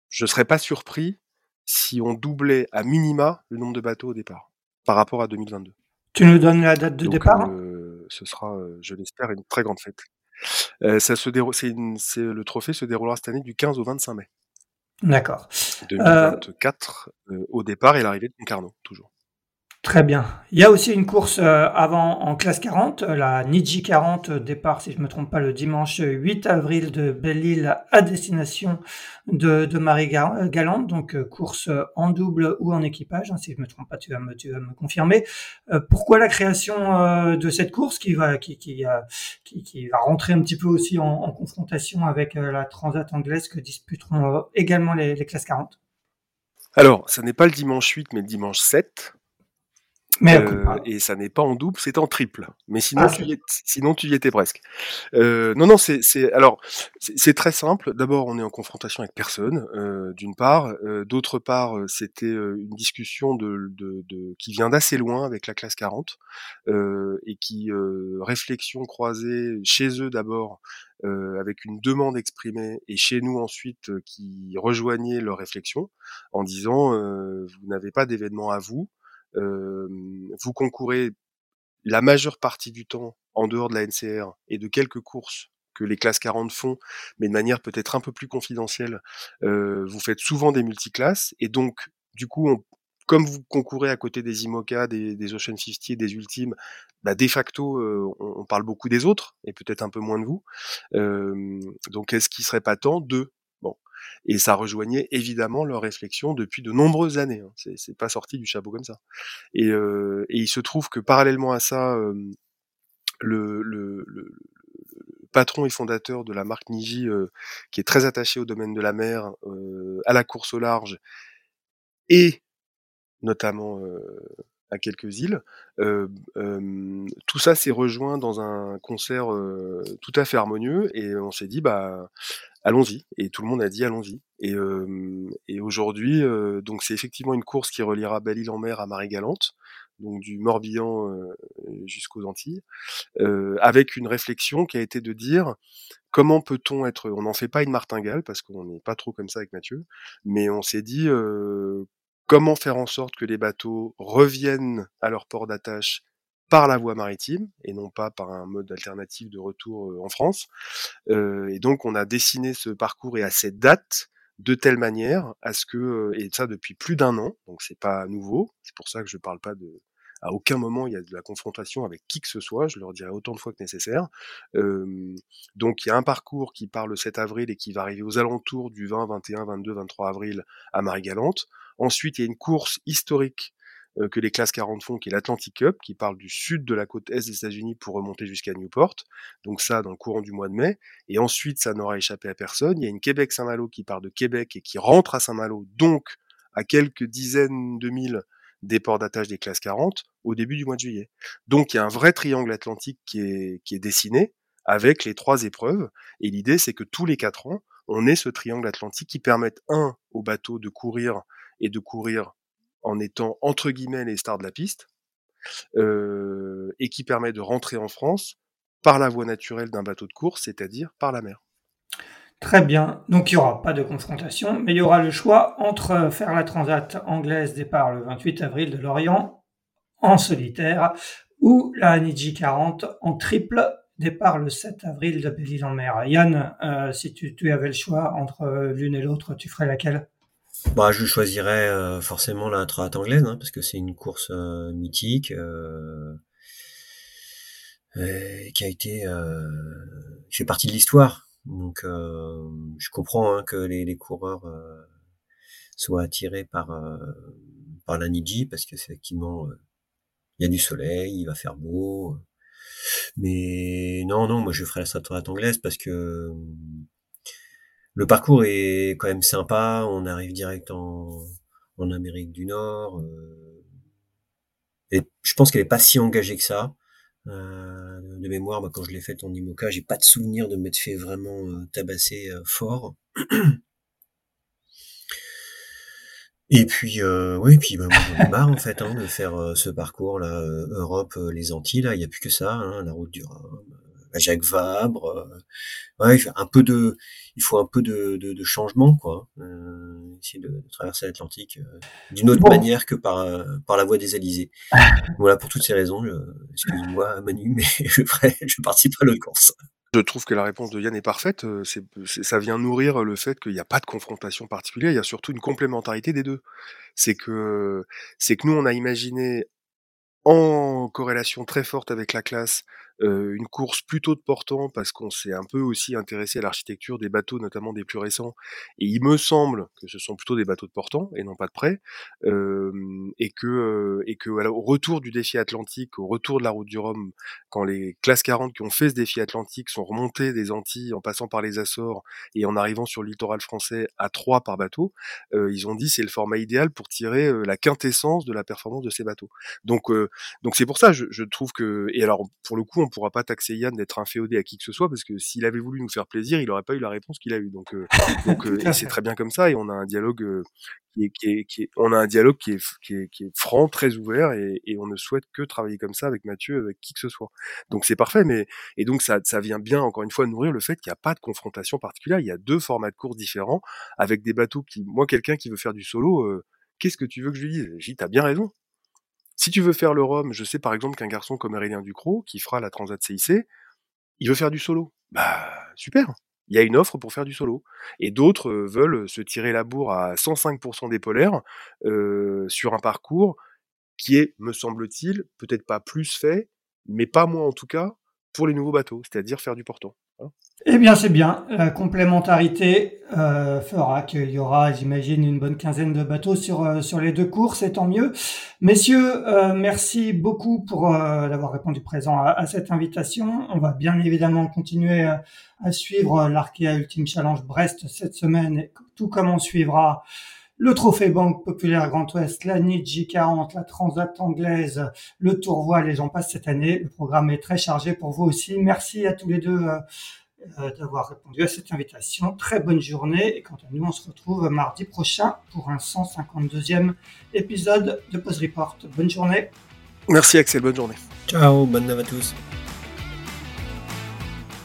je serais pas surpris si on doublait à minima le nombre de bateaux au départ par rapport à 2022. Tu nous donnes la date de départ euh, Ce sera, euh, je l'espère, une très grande fête. Euh, ça se déroule, c'est, le trophée se déroulera cette année du 15 au 25 mai. D'accord. 2024 au départ et l'arrivée de Concarneau, toujours. Très bien. Il y a aussi une course euh, avant en classe 40, la Niji 40, euh, départ, si je ne me trompe pas, le dimanche 8 avril de Belle-Île à destination de, Marie-Galante, donc euh, course en double ou en équipage, hein, si je ne me trompe pas, tu vas me, tu vas me confirmer. pourquoi la création de cette course qui va, qui, qui, qui, va rentrer un petit peu aussi en, confrontation avec la Transat anglaise que disputeront également les, les classes 40 Alors, ça n'est pas le dimanche 8, mais le dimanche 7. Euh, et ça n'est pas en double, c'est en triple. Mais sinon, ah, tu, y sinon tu y étais presque. Euh, non, non, c'est, alors c'est très simple. D'abord, on est en confrontation avec personne, euh, d'une part. Euh, d'autre part, c'était une discussion de, de, de qui vient d'assez loin avec la classe 40 et qui réflexion croisée chez eux d'abord. avec une demande exprimée et chez nous ensuite qui rejoignait leur réflexion en disant vous n'avez pas d'événement à vous, vous concourez la majeure partie du temps en dehors de la NCR et de quelques courses que les classes 40 font, mais de manière peut-être un peu plus confidentielle, euh, vous faites souvent des multiclasses, et donc, du coup, on, comme vous concourez à côté des IMOCA, des, des Ocean 50 et des Ultimes, bah, de facto, euh, on, on, parle beaucoup des autres, et peut-être un peu moins de vous. Euh, donc, est-ce qu'il serait pas temps de et ça rejoignait évidemment leur réflexion depuis de nombreuses années. Hein. C'est pas sorti du chapeau comme ça. Et, euh, il se trouve que parallèlement à ça, le, patron et fondateur de la marque Niji, euh, qui est très attaché au domaine de la mer, euh, à la course au large, et notamment à quelques îles. Euh, euh, tout ça s'est rejoint dans un concert tout à fait harmonieux et on s'est dit bah allons-y. Et tout le monde a dit allons-y. Et, et aujourd'hui, donc c'est effectivement une course qui reliera Belle-Île-en-Mer à Marie-Galante. donc du Morbihan jusqu'aux Antilles, avec une réflexion qui a été de dire comment peut-on être, on n'en fait pas une martingale parce qu'on n'est pas trop comme ça avec Mathieu, mais on s'est dit comment faire en sorte que les bateaux reviennent à leur port d'attache par la voie maritime et non pas par un mode alternatif de retour en France. et donc on a dessiné ce parcours et à cette date de telle manière à ce que et ça depuis plus d'un an, donc c'est pas nouveau. C'est pour ça que je parle pas de à aucun moment il y a de la confrontation avec qui que ce soit, je leur dirai autant de fois que nécessaire. donc il y a un parcours qui part le 7 avril et qui va arriver aux alentours du 20, 21, 22, 23 avril à Marie-Galante. Ensuite, il y a une course historique que les classes 40 font, qui est l'Atlantic Cup, qui parle du sud de la côte est des États-Unis pour remonter jusqu'à Newport. Donc ça, dans le courant du mois de mai. Et ensuite, ça n'aura échappé à personne. Il y a une Québec-Saint-Malo qui part de Québec et qui rentre à Saint-Malo, donc à quelques dizaines de milles des ports d'attache des classes 40 au début du mois de juillet. Donc il y a un vrai triangle atlantique qui est, qui est dessiné avec les trois épreuves. Et l'idée, c'est que tous les quatre ans, on ait ce triangle atlantique qui permette, un, aux bateaux de courir et de courir en étant entre guillemets les stars de la piste, euh, et qui permet de rentrer en France par la voie naturelle d'un bateau de course, c'est-à-dire par la mer. Très bien. Donc il n'y aura pas de confrontation, mais il y aura le choix entre faire la transat anglaise départ le 28 avril de Lorient en solitaire ou la Niji 40 en triple départ le 7 avril de Belle-Île-en-Mer. Yann, euh, si tu, avais le choix entre l'une et l'autre, tu ferais laquelle? Bah, je choisirais euh, forcément la transat anglaise, hein, parce que c'est une course euh, mythique qui a été, fait partie de l'histoire. Donc, euh, je comprends hein, que les, les coureurs euh, soient attirés par euh, par la Niji parce que effectivement il y a du soleil, il va faire beau. Mais non, non, moi je ferai la stratégie anglaise parce que le parcours est quand même sympa. On arrive direct en, Amérique du Nord. et je pense qu'elle est pas si engagée que ça. Euh, de mémoire, bah, quand je l'ai fait en IMOCA, j'ai pas de souvenir de m'être fait vraiment euh, tabasser euh, fort. Et puis, euh, oui, puis bah, moi j'en ai marre en fait hein, de faire ce parcours là, Europe, les Antilles, là, il y a plus que ça, hein, la route du Rhum, Jacques Vabre. ouais, un peu de, il faut un peu de, de, de changement, quoi. Euh, essayer de, traverser l'Atlantique euh, d'une autre manière que par, euh, par la voie des Alizés. voilà, pour toutes ces raisons, excuse-moi Manu, mais je, ferai, je participerai à l'autre course. Je trouve que la réponse de Yann est parfaite. Ça vient nourrir le fait qu'il n'y a pas de confrontation particulière. Il y a surtout une complémentarité des deux. C'est que, c'est que nous, on a imaginé en corrélation très forte avec la classe, une course plutôt de portant parce qu'on s'est un peu aussi intéressé à l'architecture des bateaux, notamment des plus récents. Et il me semble que ce sont plutôt des bateaux de portant et non pas de près, et que et que au retour du défi atlantique, au retour de la route du Rhum, quand les classes 40 qui ont fait ce défi atlantique sont remontées des Antilles en passant par les Açores et en arrivant sur le littoral français à trois par bateau, ils ont dit c'est le format idéal pour tirer la quintessence de la performance de ces bateaux. Donc donc c'est pour ça je, je trouve que et alors pour le coup on pourra pas taxer Yann d'être inféodé à qui que ce soit parce que s'il avait voulu nous faire plaisir, il n'aurait pas eu la réponse qu'il a eue. Donc, euh, donc euh, c'est très bien comme ça et on a un dialogue euh, qui, est, qui, est, qui est, on a un dialogue qui est, qui est, qui est franc, très ouvert et, et, on ne souhaite que travailler comme ça avec Mathieu, avec qui que ce soit. Donc c'est parfait, mais et donc ça, ça vient bien encore une fois nourrir le fait qu'il n'y a pas de confrontation particulière. Il y a deux formats de course différents avec des bateaux qui, moi, quelqu'un qui veut faire du solo. Qu'est-ce que tu veux que je lui dise? J'ai t'as bien raison. Si tu veux faire le Rhum, je sais par exemple qu'un garçon comme Aurélien Ducrot, qui fera la Transat CIC, il veut faire du solo. Bah, super il y a une offre pour faire du solo. Et d'autres euh, veulent se tirer la bourre à 105% des polaires euh, sur un parcours qui est, me semble-t-il, peut-être pas plus fait, mais pas moins en tout cas, pour les nouveaux bateaux, c'est-à-dire faire du portant. Eh bien, c'est bien. La complémentarité euh, fera qu'il y aura, j'imagine, une bonne quinzaine de bateaux sur, euh, sur les deux courses, et tant mieux. Messieurs, euh, merci beaucoup pour d'avoir répondu présent à, cette invitation. On va bien évidemment continuer à suivre l'Arkea Ultime Challenge Brest cette semaine, tout comme on suivra le Trophée Banque Populaire Grand Ouest, la NIT 40 la Transat anglaise, le Tour Voile les gens passent cette année. Le programme est très chargé pour vous aussi. Merci à tous les deux euh, euh, d'avoir répondu à cette invitation. Très bonne journée et quant à nous, on se retrouve mardi prochain pour un 152e épisode de Pause Report. Bonne journée. Merci Axel, bonne journée. Ciao, bonne nuit à tous.